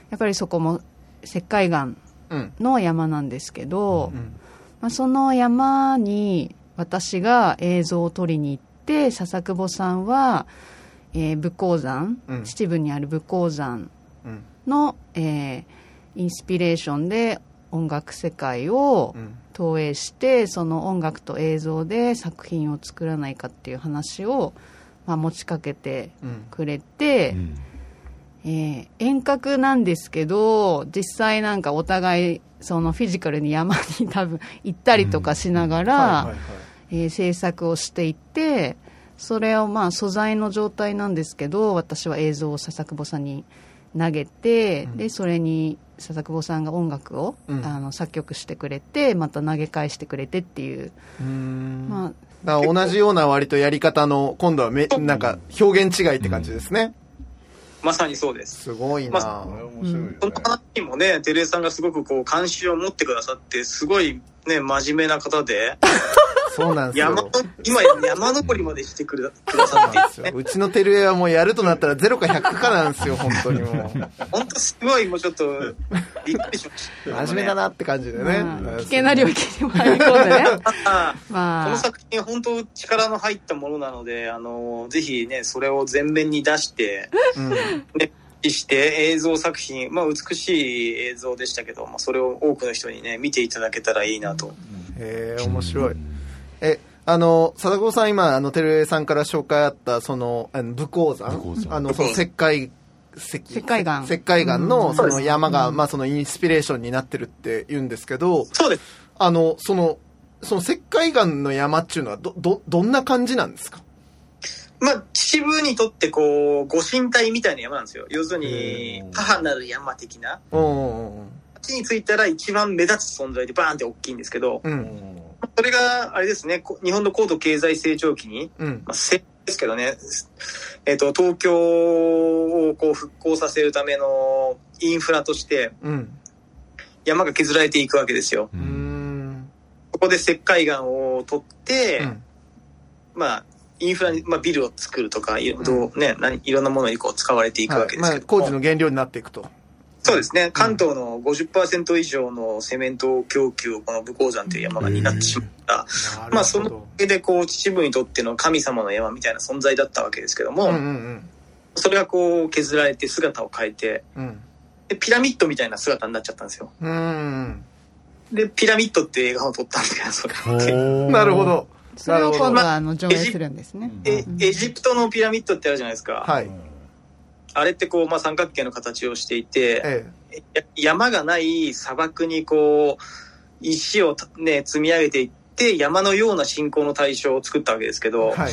やっぱりそこも石灰岩うんの山なんですけど、うん。まあ、その山に私が映像を撮りに行って笹久保さんは、えー武甲山、うん。秩父にある武甲山うん。の、えーインスピレーションで音楽世界をうん。投影してその音楽と映像で作品を作らないかっていう話を、まあ、持ちかけてうん。くれて、えー遠隔なんですけど実際なんかお互いそのフィジカルに山に多分行ったりとかしながら、制作をしていってそれをまあ素材の状態なんですけど私は映像を笹久保さんに投げて、でそれに笹久保さんが音楽を、うん。あの作曲してくれてまた投げ返してくれてっていう、まあ、同じような割とやり方の、今度はめ、なんか表現違いって感じですね。まさにそうです。すごいまなこれ面白いこの話にもね、テレさんがすごくこう関心を持ってくださって、すごいね、真面目な方で、そうなんです山よ。今山登りまでしてくれくださって、うちのテルエはもうやるとなったら0か100かなんですよ、本当にもう。本当すごいもうちょっと、びっくりしました。真面目だなって感じでね。まあ危険な領域に入り込んでねあこ まあの作品本当力の入ったものなので、あの、ぜひね、それを前面に出して、うんね、して映像作品、まあ美しい映像でしたけど、まあそれを多くの人にね、見ていただけたらいいなと。へえ、面白い。え、あの、貞子さん今、あの、テルエさんから紹介あった、その、あの武甲山。武甲山。あの、その石灰、石石灰岩。石灰岩の、うん。その山が、まあ、そのインスピレーションになってるって言うんですけど、そうです。あの、その、その石灰岩の山っていうのは、ど、ど、どんな感じなんですか？まあ、秩父にとってこう、ご神体みたいな山なんですよ。要するにう、ん母なる山的な。うんうんうん地に着いたら一番目立つ存在でバーンって大きいんですけど、うん。それが、あれですね、こ日本の高度経済成長期に、うん。まあ、せですけどね、えっ、と、東京をこう復興させるためのインフラとしてうん。山が削られていくわけですよ。うーん。ここで石灰岩を取って、うんまあ、インフラに、まあ、ビルを作るとか、いろね、何いろんなものにこう使われていくわけですまあ、けども、工事の原料になっていくと。そうですね。関東の50%以上のセメント供給をこの武甲山という山が担ってしまった。まあ、そのおかげで、こう、秩父にとっての神様の山みたいな存在だったわけですけども、うんうんそれがこう、削られて姿を変えて、うん。うん。でピラミッドみたいな姿になっちゃったんですよ。うーん。で、ピラミッドっていう映画を撮ったんですけど、それなるほど。それを今度まはあの上映するんですねえエジプトのピラミッドってあるじゃないですか。はい。あれってこう、まあ、三角形の形をしていて、えや山がない砂漠にこう、石をね、積み上げていって、山のような信仰の対象を作ったわけですけえ。ど、はい。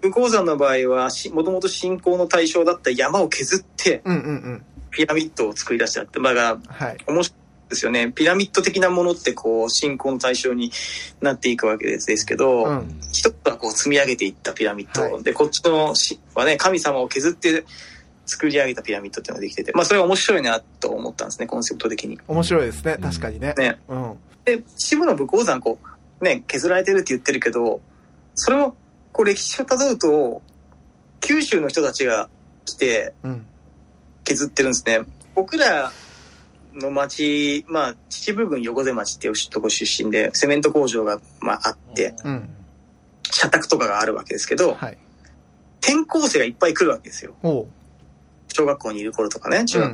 武甲山の場合は、しもともと信仰の対象だった山を削って、うんうんうん。ピラミッドを作り出しちゃって、まあだから、はい。面白いですよね。ピラミッド的なものってこう、信仰の対象になっていくわけですですけど、うん。一つはこう積み上げていったピラミッド、はいでこっちのしはね神様を削って作り上げたピラミッドっていうのができててまあそれが面白いなと思ったんですねコンセプト的に面白いですね。確かにね。ねうん。で秩父の武甲山こうね削られてるって言ってるけどそれをこう歴史をたどると九州の人たちが来てうん。削ってるんですね僕らの町まあ秩父郡横瀬町っていうとこ出身でセメント工場が、まあ、あってうん。社宅とかがあるわけですけどはい。転校生がいっぱい来るわけですよ。小学校にいる頃とかね、中うんう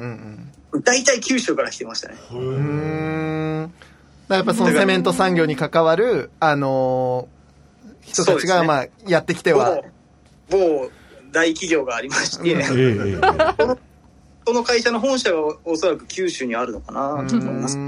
学、ん。大体九州から来てましたね。うん。やっぱそのセメント産業に関わる、あのー人たちが、まあ、やってきては。某、某大企業がありまして、うん。ええええその会社の本社がおそらく九州にあるのかなと思います。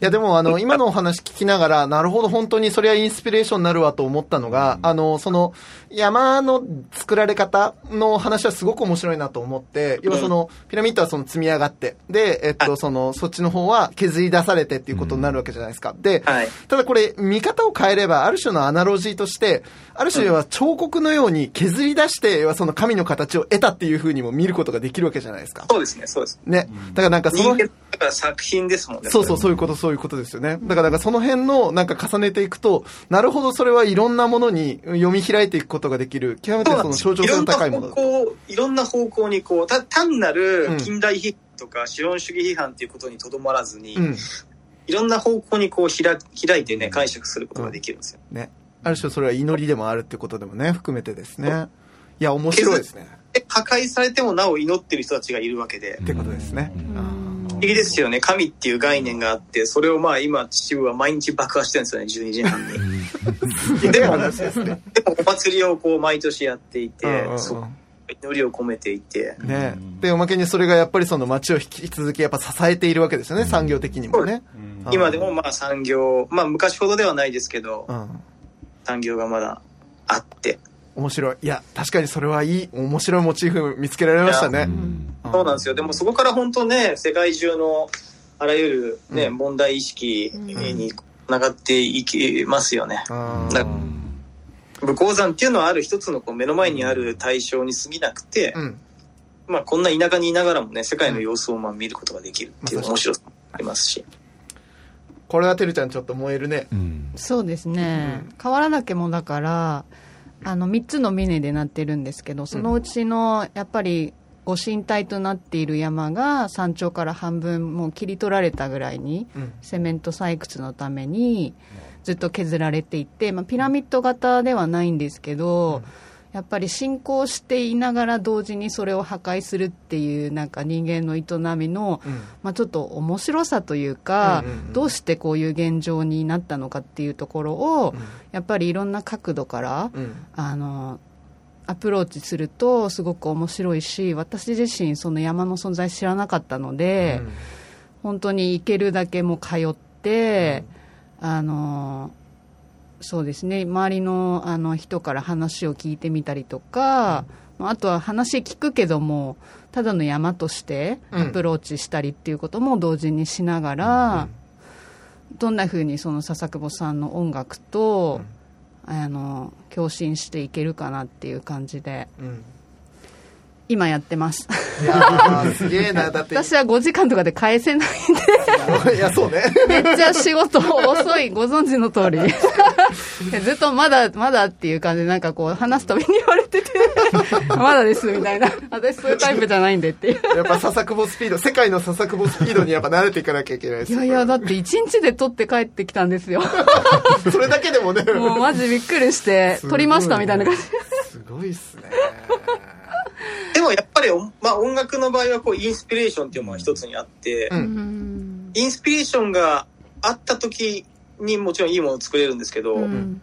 やでもあの、今のお話聞きながら、なるほど、本当にそれはインスピレーションになるわと思ったのが、あの、その、山の作られ方の話はすごく面白いなと思って、要はその、ピラミッドはその積み上がって、で、えっと、その、そっちの方は削り出されてっていうことになるわけじゃないですか。で、はい。ただこれ、見方を変えれば、ある種のアナロジーとして、ある種は彫刻のように削り出して、要はその神の形を得たっていう風にも見ることができるわけじゃないですか。そうですね、そうです。ね。だからなんかその人、間だから作品ですもんね。そうそう、そういうこと、そういうことですよね。だから、その辺の、なんか重ねていくと、なるほど、それはいろんなものに読み開いていくことができる、極めてその象徴性の高いものだと。いろんな方向、いろんな方向にこう、た単なるうん近代批判とか資本主義批判っていうことにとどまらずに、うん。いろんな方向にこう開開いてね、解釈することができるんですよ。ね。ある種それは祈りでもあるってことでもね、含めてですね。いや、面白いですね。で破壊されてもなお祈ってる人たちがいるわけで、ってことですね。不思議ですよね。神っていう概念があって、それをまあ今、秩父は毎日爆破してるんですよね、12時半に。でもお祭りをこう毎年やっていて、祈りを込めていて、ね。で、おまけにそれがやっぱりその街を引き続きやっぱ支えているわけですよね、産業的にもね。うん今でもまあ産業、まあ昔ほどではないですけど、うん。産業がまだあって、面白い。いや、確かにそれはいい、面白いモチーフ見つけられましたね。そうなんですよ。でもそこから本当ね、世界中のあらゆるね、うん問題意識につながっていきますよね。うんだ武甲山っていうのはある一つのこう目の前にある対象に過ぎなくて、うん。まあこんな田舎にいながらもね、世界の様子をまあ見ることができるっていううん面白さもありますし。これはてるちゃんちょっと燃えるね。うんそうですね、河原岳もだからあの3つの峰でなってるんですけどそのうちのやっぱりご神体となっている山が山頂から半分もう切り取られたぐらいにうん。セメント採掘のためにずっと削られていて、まあ、ピラミッド型ではないんですけど、やっぱり進行していながら同時にそれを破壊するっていうなんか人間の営みの、うん。まあ、ちょっと面白さというか、うんうんうんどうしてこういう現状になったのかっていうところを、やっぱりいろんな角度から、うん。あのアプローチするとすごく面白いし私自身その山の存在知らなかったので、本当に行けるだけもう通って、あのそうですね。周りのあの人から話を聞いてみたりとか、まああとは話聞くけどもただの山としてアプローチしたりっていうことも同時にしながら、どんなふうにその笹久保さんの音楽と、あの共振していけるかなっていう感じで。うん。今やってますすげえな。だって、私は5時間とかで返せないんでいや、そうね。めっちゃ仕事遅い、ご存知の通り。ずっとまだ、まだっていう感じで、なんかこう、話すたびに言われてて、まだです、みたいな。私そういうタイプじゃないんでっていう。やっぱ笹久保スピード、世界の笹久保スピードにやっぱ慣れていかなきゃいけないですよいやいや、だって1日で撮って帰ってきたんですよ。それだけでもね。もうマジびっくりして撮りましたみたいな感じ。すごいっすね。でもやっぱり、まあ音楽の場合はこうインスピレーションっていうのが一つにあって、うんうんインスピレーションがあった時にもちろんいいものを作れるんですけど、うん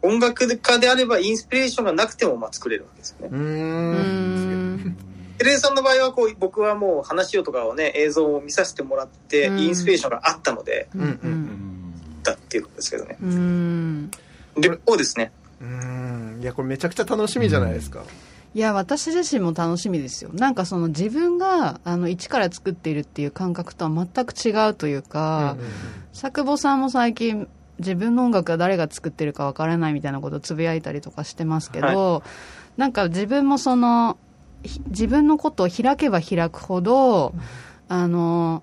音楽家であればインスピレーションがなくてもまあ作れるわけですよね。うんんテレさんの場合はこう僕はもう話をとかをね映像を見させてもらってうんインスピレーションがあったのでうんうんだっていうことですけどね。うんでそうですね。うーん。いや、これめちゃくちゃ楽しみじゃないですか。いや私自身も楽しみですよ。なんかその自分があの一から作っているっていう感覚とは全く違うというか、佐久保さんも最近自分の音楽は誰が作ってるかわからないみたいなことをつぶやいたりとかしてますけど、なんか自分もそのひ自分のことを開けば開くほど、あの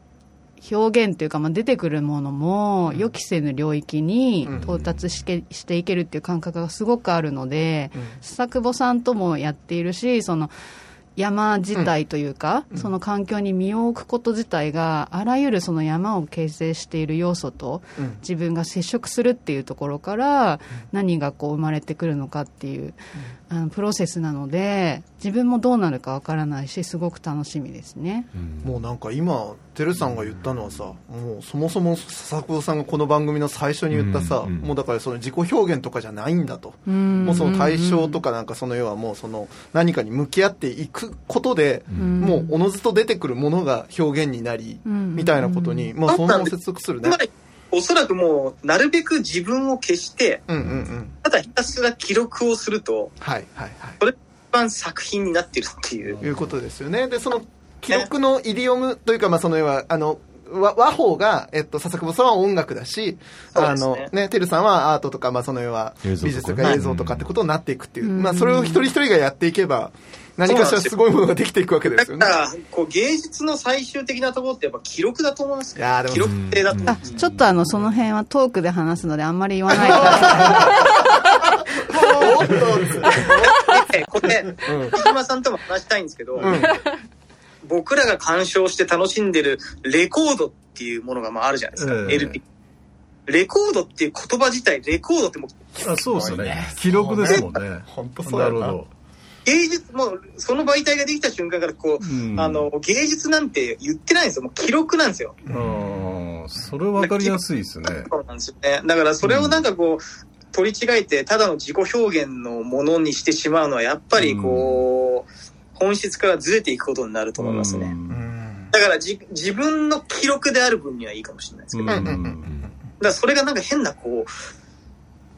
表現というか、まあ、出てくるものも予期せぬ領域に到達して,、していけるっていう感覚がすごくあるので、佐久保さんともやっているしその山自体というか、その環境に身を置くこと自体があらゆるその山を形成している要素とうん。自分が接触するっていうところから何がこう生まれてくるのかっていう、あのプロセスなので自分もどうなるかわからないしすごく楽しみですね。もうなんか今、てるさんが言ったのはさ、もうそもそも笹久保さんがこの番組の最初に言ったさ、うんうんもうだからその自己表現とかじゃないんだと。うん。もうその対象とかなんかその要はもうその何かに向き合っていくことで、ん。もうおのずと出てくるものが表現になり、うん。みたいなことに、まあそんな接続するねおそらくもうなるべく自分を消してうんうんうん。ただひたすら記録をするとはいはいは一番作品になってるっていう。い。いうことですよね。で、その記録のイディオムというか、まあその要は、あの、和和法が、えっと、笹久保さんは音楽だし、ねの、ね、てるさんはアートとか、まあその要は、美術とか映像とかってことになっていくっていう。うんまあそれを一人一人がやっていけば、何かしらすごいものができていくわけですよね。だか。ら、こう芸術の最終的なところってやっぱ記録だと思いますいやーでも記録性だと思うあちょっとあのその辺はトークで話すのであんまり言わないから。おっとでこれ、木島さんとも話したいんですけど、うん僕らが鑑賞して楽しんでるレコードっていうものがまああるじゃないですか、ええ LP。レコードっていう言葉自体、レコードってもうあそうですね記録ですもんね本当そうやななるほど芸術、もうその媒体ができた瞬間からこう、うんあの、芸術なんて言ってないんですよ。もう記録なんですよ。うんそれ分かりやすいですねそうなんですよね。だからそれをなんかこう、取り違えて、ただの自己表現のものにしてしまうのは、やっぱりここう、本質からずれていくことになると思いますね。うんだからじ自分の記録である分にはいいかもしれないですけど、だかうんらそれがなんか変なこう、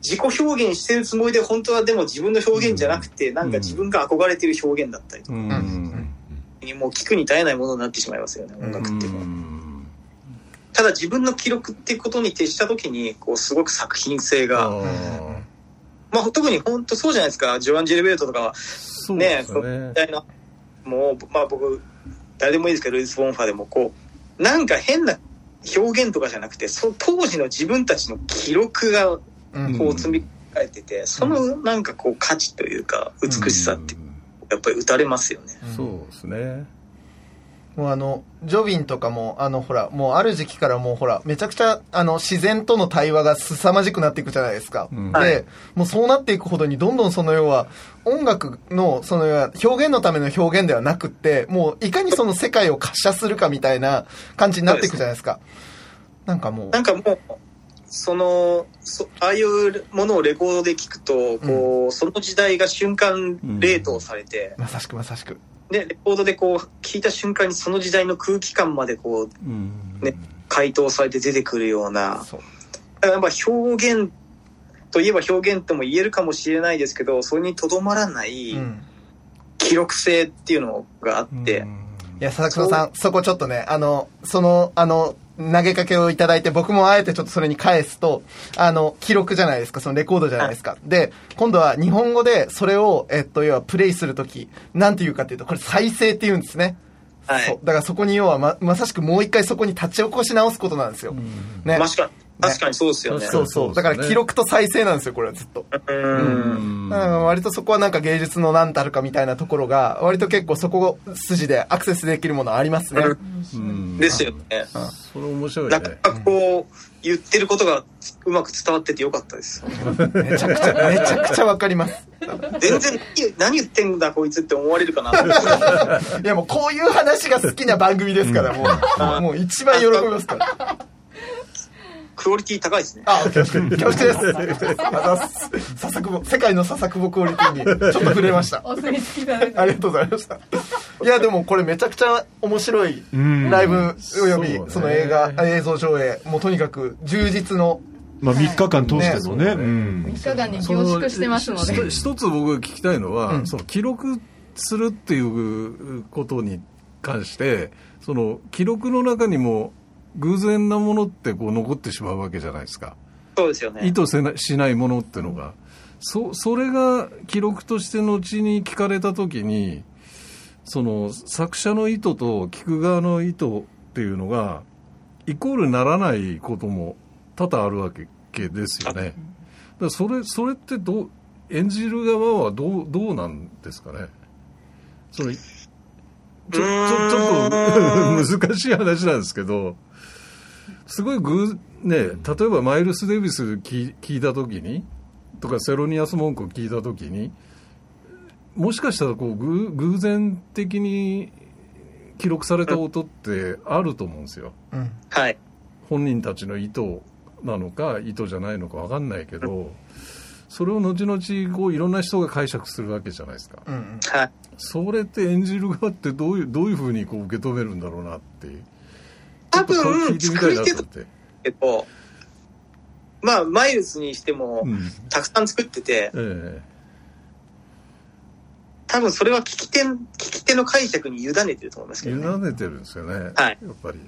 自己表現してるつもりで本当はでも自分の表現じゃなくて、なんか自分が憧れてる表現だったりとか。うん。にもう聞くに耐えないものになってしまいますよね、音楽って。いうのは。うんただ自分の記録ってことに徹した時に、こうすごく作品性あが、ー。まあ特に本当そうじゃないですか、ジョアン・ジェルベルトとかは。ね、そうすね。みたいな、もう、まあ僕、誰でもいいですけど、ルイス・ボンファーでもこう、なんか変な表現とかじゃなくて、そ当時の自分たちの記録がうんこう積み重ねてて、そのなんかこう価値というか、美しさってやっぱり打たれますよね。そうですね。もうあの、ジョビンとかも、あの、ほら、もうある時期からもうほら、めちゃくちゃ、あの、自然との対話が凄まじくなっていくじゃないですか。うん。で、はい。もうそうなっていくほどに、どんどんその要は、音楽の、その要は、表現のための表現ではなくって、もう、いかにその世界を滑車するかみたいな感じになっていくじゃないですか。なんかもう。な、んかもう、その、そああいうものをレコードで聞くと、こう、その時代が瞬間冷凍されて、まさしくまさしく。で、レコードでこう、聞いた瞬間にその時代の空気感までこう、うん。ね回答されて出てくるような、そう。だからやっぱ表現といえば表現とも言えるかもしれないですけど、それにとどまらないうん。記録性っていうのがあって、いや、佐々木さん、そこちょっとね、あの、その、あの、投げかけをいただいて、僕もあえてちょっとそれに返すと、あの、記録じゃないですか、そのレコードじゃないですか。で、今度は日本語でそれを、えっと、要はプレイするとき、なんて言うかっていうと、これ再生って言うんですね。はいそう。だからそこに要はま、まさしくもう一回そこに立ち起こし直すことなんですよ。ね。まあ確か確かにそうですよね。そうそう。だから記録と再生なんですよ、これはずっと。うん。だから割とそこはなんか芸術の何たるかみたいなところが、割と結構そこ筋でアクセスできるものありますね。うんですよね。それ面白いねなかなかこう、言ってることがうまく伝わっててよかったです。めちゃくちゃ、めちゃくちゃわかります。全然何何言ってんだこいつって思われるかなと思って。いやもうこういう話が好きな番組ですから、もう、もう一番喜びますから。クオリティ高いですね。あ、恐縮恐縮です。ありがとうございます佐々久保、世界の佐々久保クオリティにちょっと触れました。お墨付きだね。ありがとうございました。いや、でもこれめちゃくちゃ面白いんライブおよびそうねその映画、映像上映、もうとにかく充実の、まあ3日間通してのね。ねうん3日間に凝縮してますので。一つ僕が聞きたいのは、うんその記録するっていうことに関してその記録の中にも偶然なものってこう残ってしまうわけじゃないですか。そうですよね。意。図せなしないものってのが。そそれが記録として後に聞かれた時にその作者の意図と聞く側の意図っていうのがイコールにならないことも多々あるわけですよね。だからそれそれってどう演じる側はどうどうなんですかね。そのちょちょちょっと 難しい話なんですけどすごい偶ね例えばマイルス・デイビス聞聞いた時にとかセロニアス文句を聞いた時にもしかしたらこう偶偶然的に記録された音ってあると思うんですよ。うん。はい。本人たちの意図なのか意図じゃないのか分かんないけどそれを後々こういろんな人が解釈するわけじゃないですかうんうん。はい。それって演じる側ってどういうどういうふうにこう受け止めるんだろうなっていう多分、いてみたいなと思って、けど、まあ、マイルスにしてもう、ん。たくさん作ってて、え多分それは聞き手、聞き手の解釈に委ねてると思いますえけどね。委ねてるんですよね、はい。やっぱり。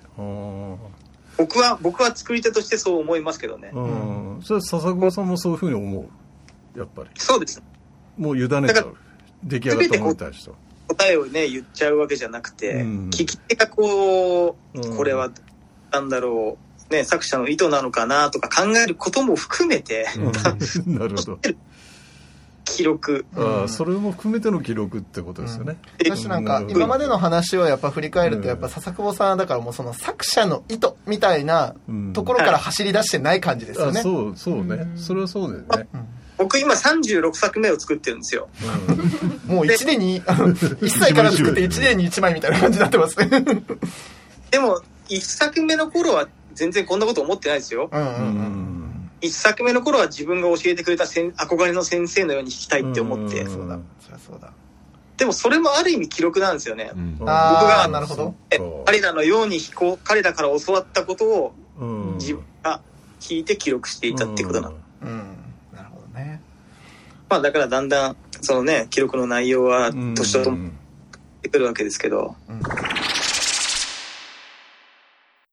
僕は、僕は作り手としてそう思いますけどね。うん。それは笹久保さんもそういうふうに思う？やっぱり。そうです。もう委ねちゃう。出来上がったものに対しては答えをね、言っちゃうわけじゃなくて、うん。聞き手がこう、うんこれは、なんだろう、ね、作者の意図なのかなとか考えることも含めて、うん。なるほど。記録。ああそれも含めての記録ってことですよね、私なんか今までの話をやっぱ振り返るとやっぱ笹久保さんはだからもうその作者の意図みたいなうんところから走り出してない感じですよね。あそうそうね、それはそうだよね、僕今36作目を作ってるんですよ。もう1年に、あの1歳から作って1年に1枚みたいな感じになってますね。でも、1作目の頃は全然こんなこと思ってないですよ。うんうんううん。ん1作目の頃は自分が教えてくれたせん憧れの先生のように弾きたいって思ってうん。そうだ。そりゃそうだ。でもそれもある意味記録なんですよね。うんあ僕があ、なるほど。え彼らのように飛行、彼らから教わったことをうん自分が聞いて記録していたってことなの。うん。まあだからだんだん、そのね、記録の内容はうん。年とともにってくるわけですけど、えー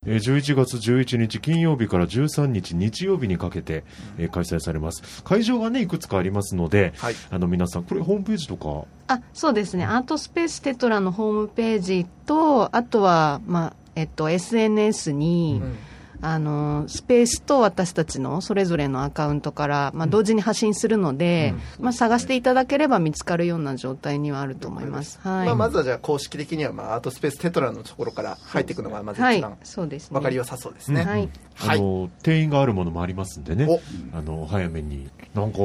11月11日金曜日から13日日曜日にかけて、えー開催されます。会場がねいくつかありますので、はい。あの皆さんこれホームページとか？あそうですね。アートスペーステトラのホームページとあとは、まあえっと、SNS に、うんあのスペースと私たちのそれぞれのアカウントから、まあ、同時に発信するので、まあ、探していただければ見つかるような状態にはあると思います。はい、まあ、まずはじゃあ公式的には、まあ、アートスペーステトラのところから入っていくのがまずはい一番、そうですね。わかりやさそうですね。はい、はいあの定員があるものもありますんでね。お。あのお早めに。なんか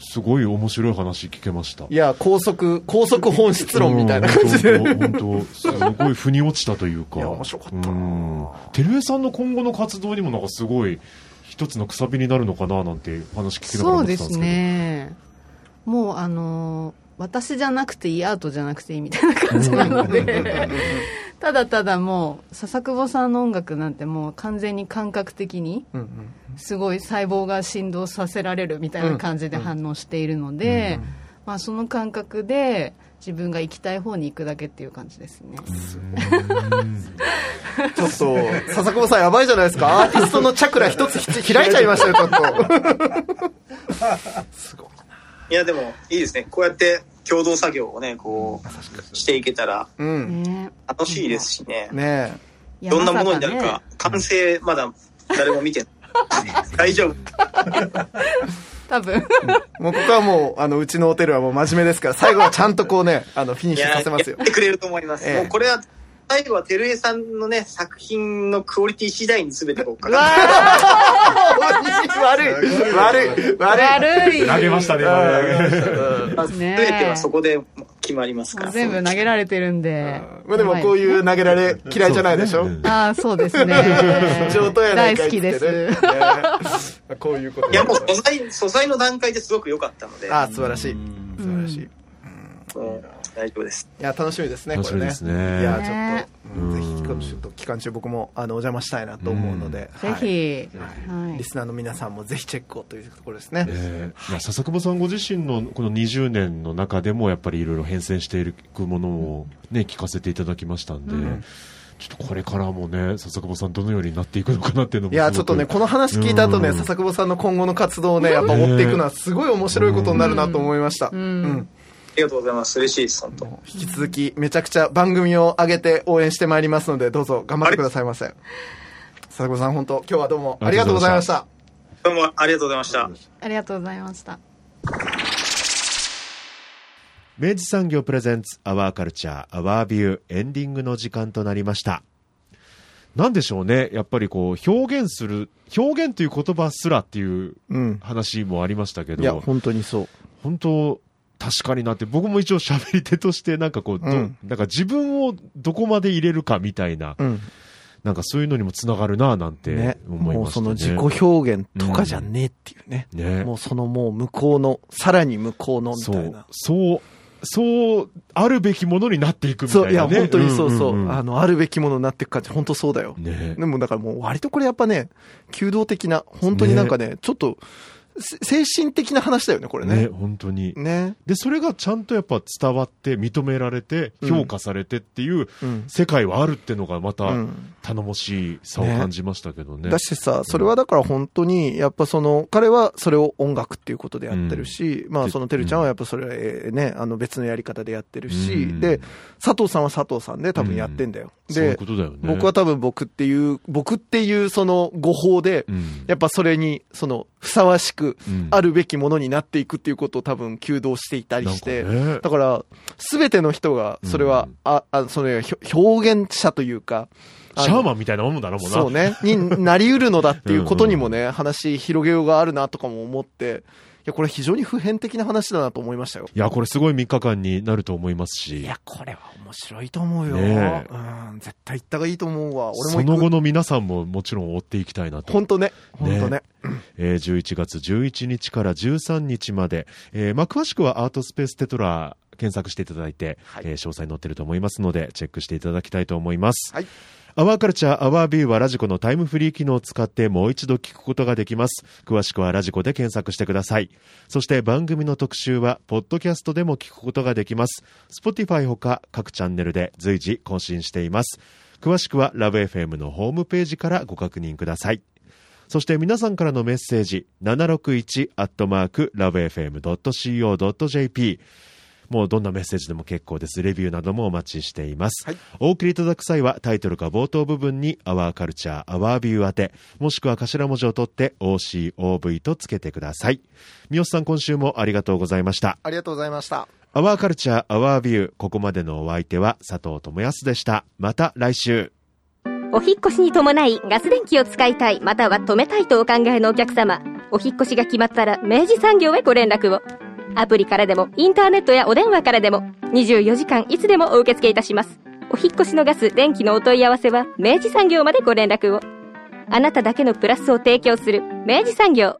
すごい面白い話聞けました。いや、高速、高速本質論みたいな感じで。うん本当本当すごい腑に落ちたというか。いや面白かったな。うん。照江さんの今後の活動にもなんかすごい一つのくさびになるのかななんて話聞きながらそうです思ってたんですけど。ね。もうあの私じゃなくていいアートじゃなくていいみたいな感じなのでただただもう笹久保さんの音楽なんてもう完全に感覚的にすごい細胞が振動させられるみたいな感じで反応しているので、まあ、その感覚で自分が行きたい方に行くだけっていう感じですね。ちょっと、笹久保さんやばいじゃないですか。アーティストのチャクラ一つひ開いちゃいましたよ、ちょっと。すごい。いやでもいいですね。こうやって共同作業をね、こう、していけたらうん。ね楽しいですしね。ねどんなものになるか、完成まだ誰も見てない。大丈夫。多分え。もうここはもう、あの、うちのホテルはもう真面目ですから、最後はちゃんとこうね、あの、フィニッシュさせますよやっ。てくれると思います。ええもうこれは、最後は照江さんのね、作品のクオリティ次第に全てこうかうわ悪い。悪い。悪い。悪い。投げましたね今ね。全てはそこで決まりますから。全部投げられてるんで。まあでもこういう投げられ嫌いじゃないでしょ、ああ、そうですね。上等やない大好かいっつってねきです。ね。こういうこといや、もう素材、素材の段階ですごく良かったので、ああ素晴らしい。素晴らしい、大丈夫です。や楽しみですね楽しみですね。これねいやちょねっと、うんぜひちょっと期間中僕もあのお邪魔したいなと思うので、ぜはい。ひ。はい。リスナーの皆さんもぜひチェックをというところですね、えー笹久保さんご自身のこの20年の中でもやっぱりいろいろ変遷していくものを、ね、聞かせていただきましたんで、ちょっとこれからもね笹久保さんどのようになっていくのかなっていうのもいや、ちょっとね、この話聞いた後ね、うん。笹久保さんの今後の活動をね、やっぱ追っていくのはすごい面白いことになるなと思いました。うん。ありがとうございます。嬉しいです、本当。引き続き、めちゃくちゃ番組を上げて応援してまいりますので、どうぞ頑張ってくださいませ。笹久保さん、本当今日はどうもありがとうございました。どうもありがとうございました。ありがとうございました。明治産業プレゼンツアワーカルチャーアワービューエンディングの時間となりましたなんでしょうねやっぱりこう表現する表現という言葉すらっていううん。話もありましたけいや、ど本当にそう。本当確かになって僕も一応喋り手としてなんかこう、どうんなんか自分をどこまで入れるかみたいな、うん。なんかそういうのにもつながるななんてね。思いましたねもうその自己表現とかじゃねえっていうね。ねもうそのもう向こうの、さらに向こうのみたいな。そうそうあるべきものになっていくみたいな、そう、ね、いや、本当にそうそう。んんんあの、あるべきものになっていく感じ、本当そうだよ。ねでもだからもう割とこれやっぱね、弓道的な、本当になんかね、ちょっと、せ精神的な話だよね、これね。ね。本当に。ね。でそれがちゃんとやっぱ伝わって認められてうん。評価されてっていううん。世界はあるってのがまたうん。頼もしいさを感じましたけどね。だしさ、それはだから本当に、やっぱその、彼はそれを音楽っていうことでやってるし、まあそのてるちゃんはやっぱそれね、あの別のやり方でやってるし、うん。で、佐藤さんは佐藤さんで多分やってんだよ。そういうで、ことだよね。僕は多分僕っていう、僕っていうその語法で、うん。やっぱそれに、その、ふさわしく、うん。あるべきものになっていくっていうことを多分、弓道していたりして、ね。だから、すべての人が、それは、うんあ、あ、それ、ひょ表現者というか、シャーマンみたいなもんだなもんな。そうね、になり得るのだっていうことにもね、話広げようがあるなとかも思って、いや、これ非常に普遍的な話だなと思いましたよ。いやこれすごい3日間になると思いますしいや、これは面白いと思うよ。ねえうん、絶対行った方がいいと思うわ。俺もその。後の皆さんももちろん追っていきたいなと本当ね。本当ね。えー11月11日から13日まで、えーまあ、詳しくはアートスペーステトラ検索していただいて、はいえー詳細載ってると思いますので、チェックしていただきたいと思います。はいアワーカルチャー、アワービューはラジコのタイムフリー機能を使ってもう一度聞くことができます。詳しくはラジコで検索してください。そして番組の特集は、ポッドキャストでも聞くことができます。Spotify ほか各チャンネルで随時更新しています。詳しくはラブ f m のホームページからご確認ください。そして皆さんからのメッセージ、761-lovefm.co.jp。もうどんなメッセージでも結構です。レビューなどもお待ちしています。はいお送りいただく際はタイトルか冒頭部分に Our Culture, Our View 宛て、もしくは頭文字を取って OCOV とつけてください。三好さん今週もありがとうございました。ありがとうございました。Our Culture, Our View ここまでのお相手は佐藤智康でした。また来週。お引っ越しに伴いガス電気を使いたいまたは止めたいとお考えのお客様お引っ越しが決まったら明治産業へご連絡をアプリからでもインターネットやお電話からでも24時間いつでもお受け付けいたします。お引越しのガス電気のお問い合わせは明治産業までご連絡を。あなただけのプラスを提供する明治産業。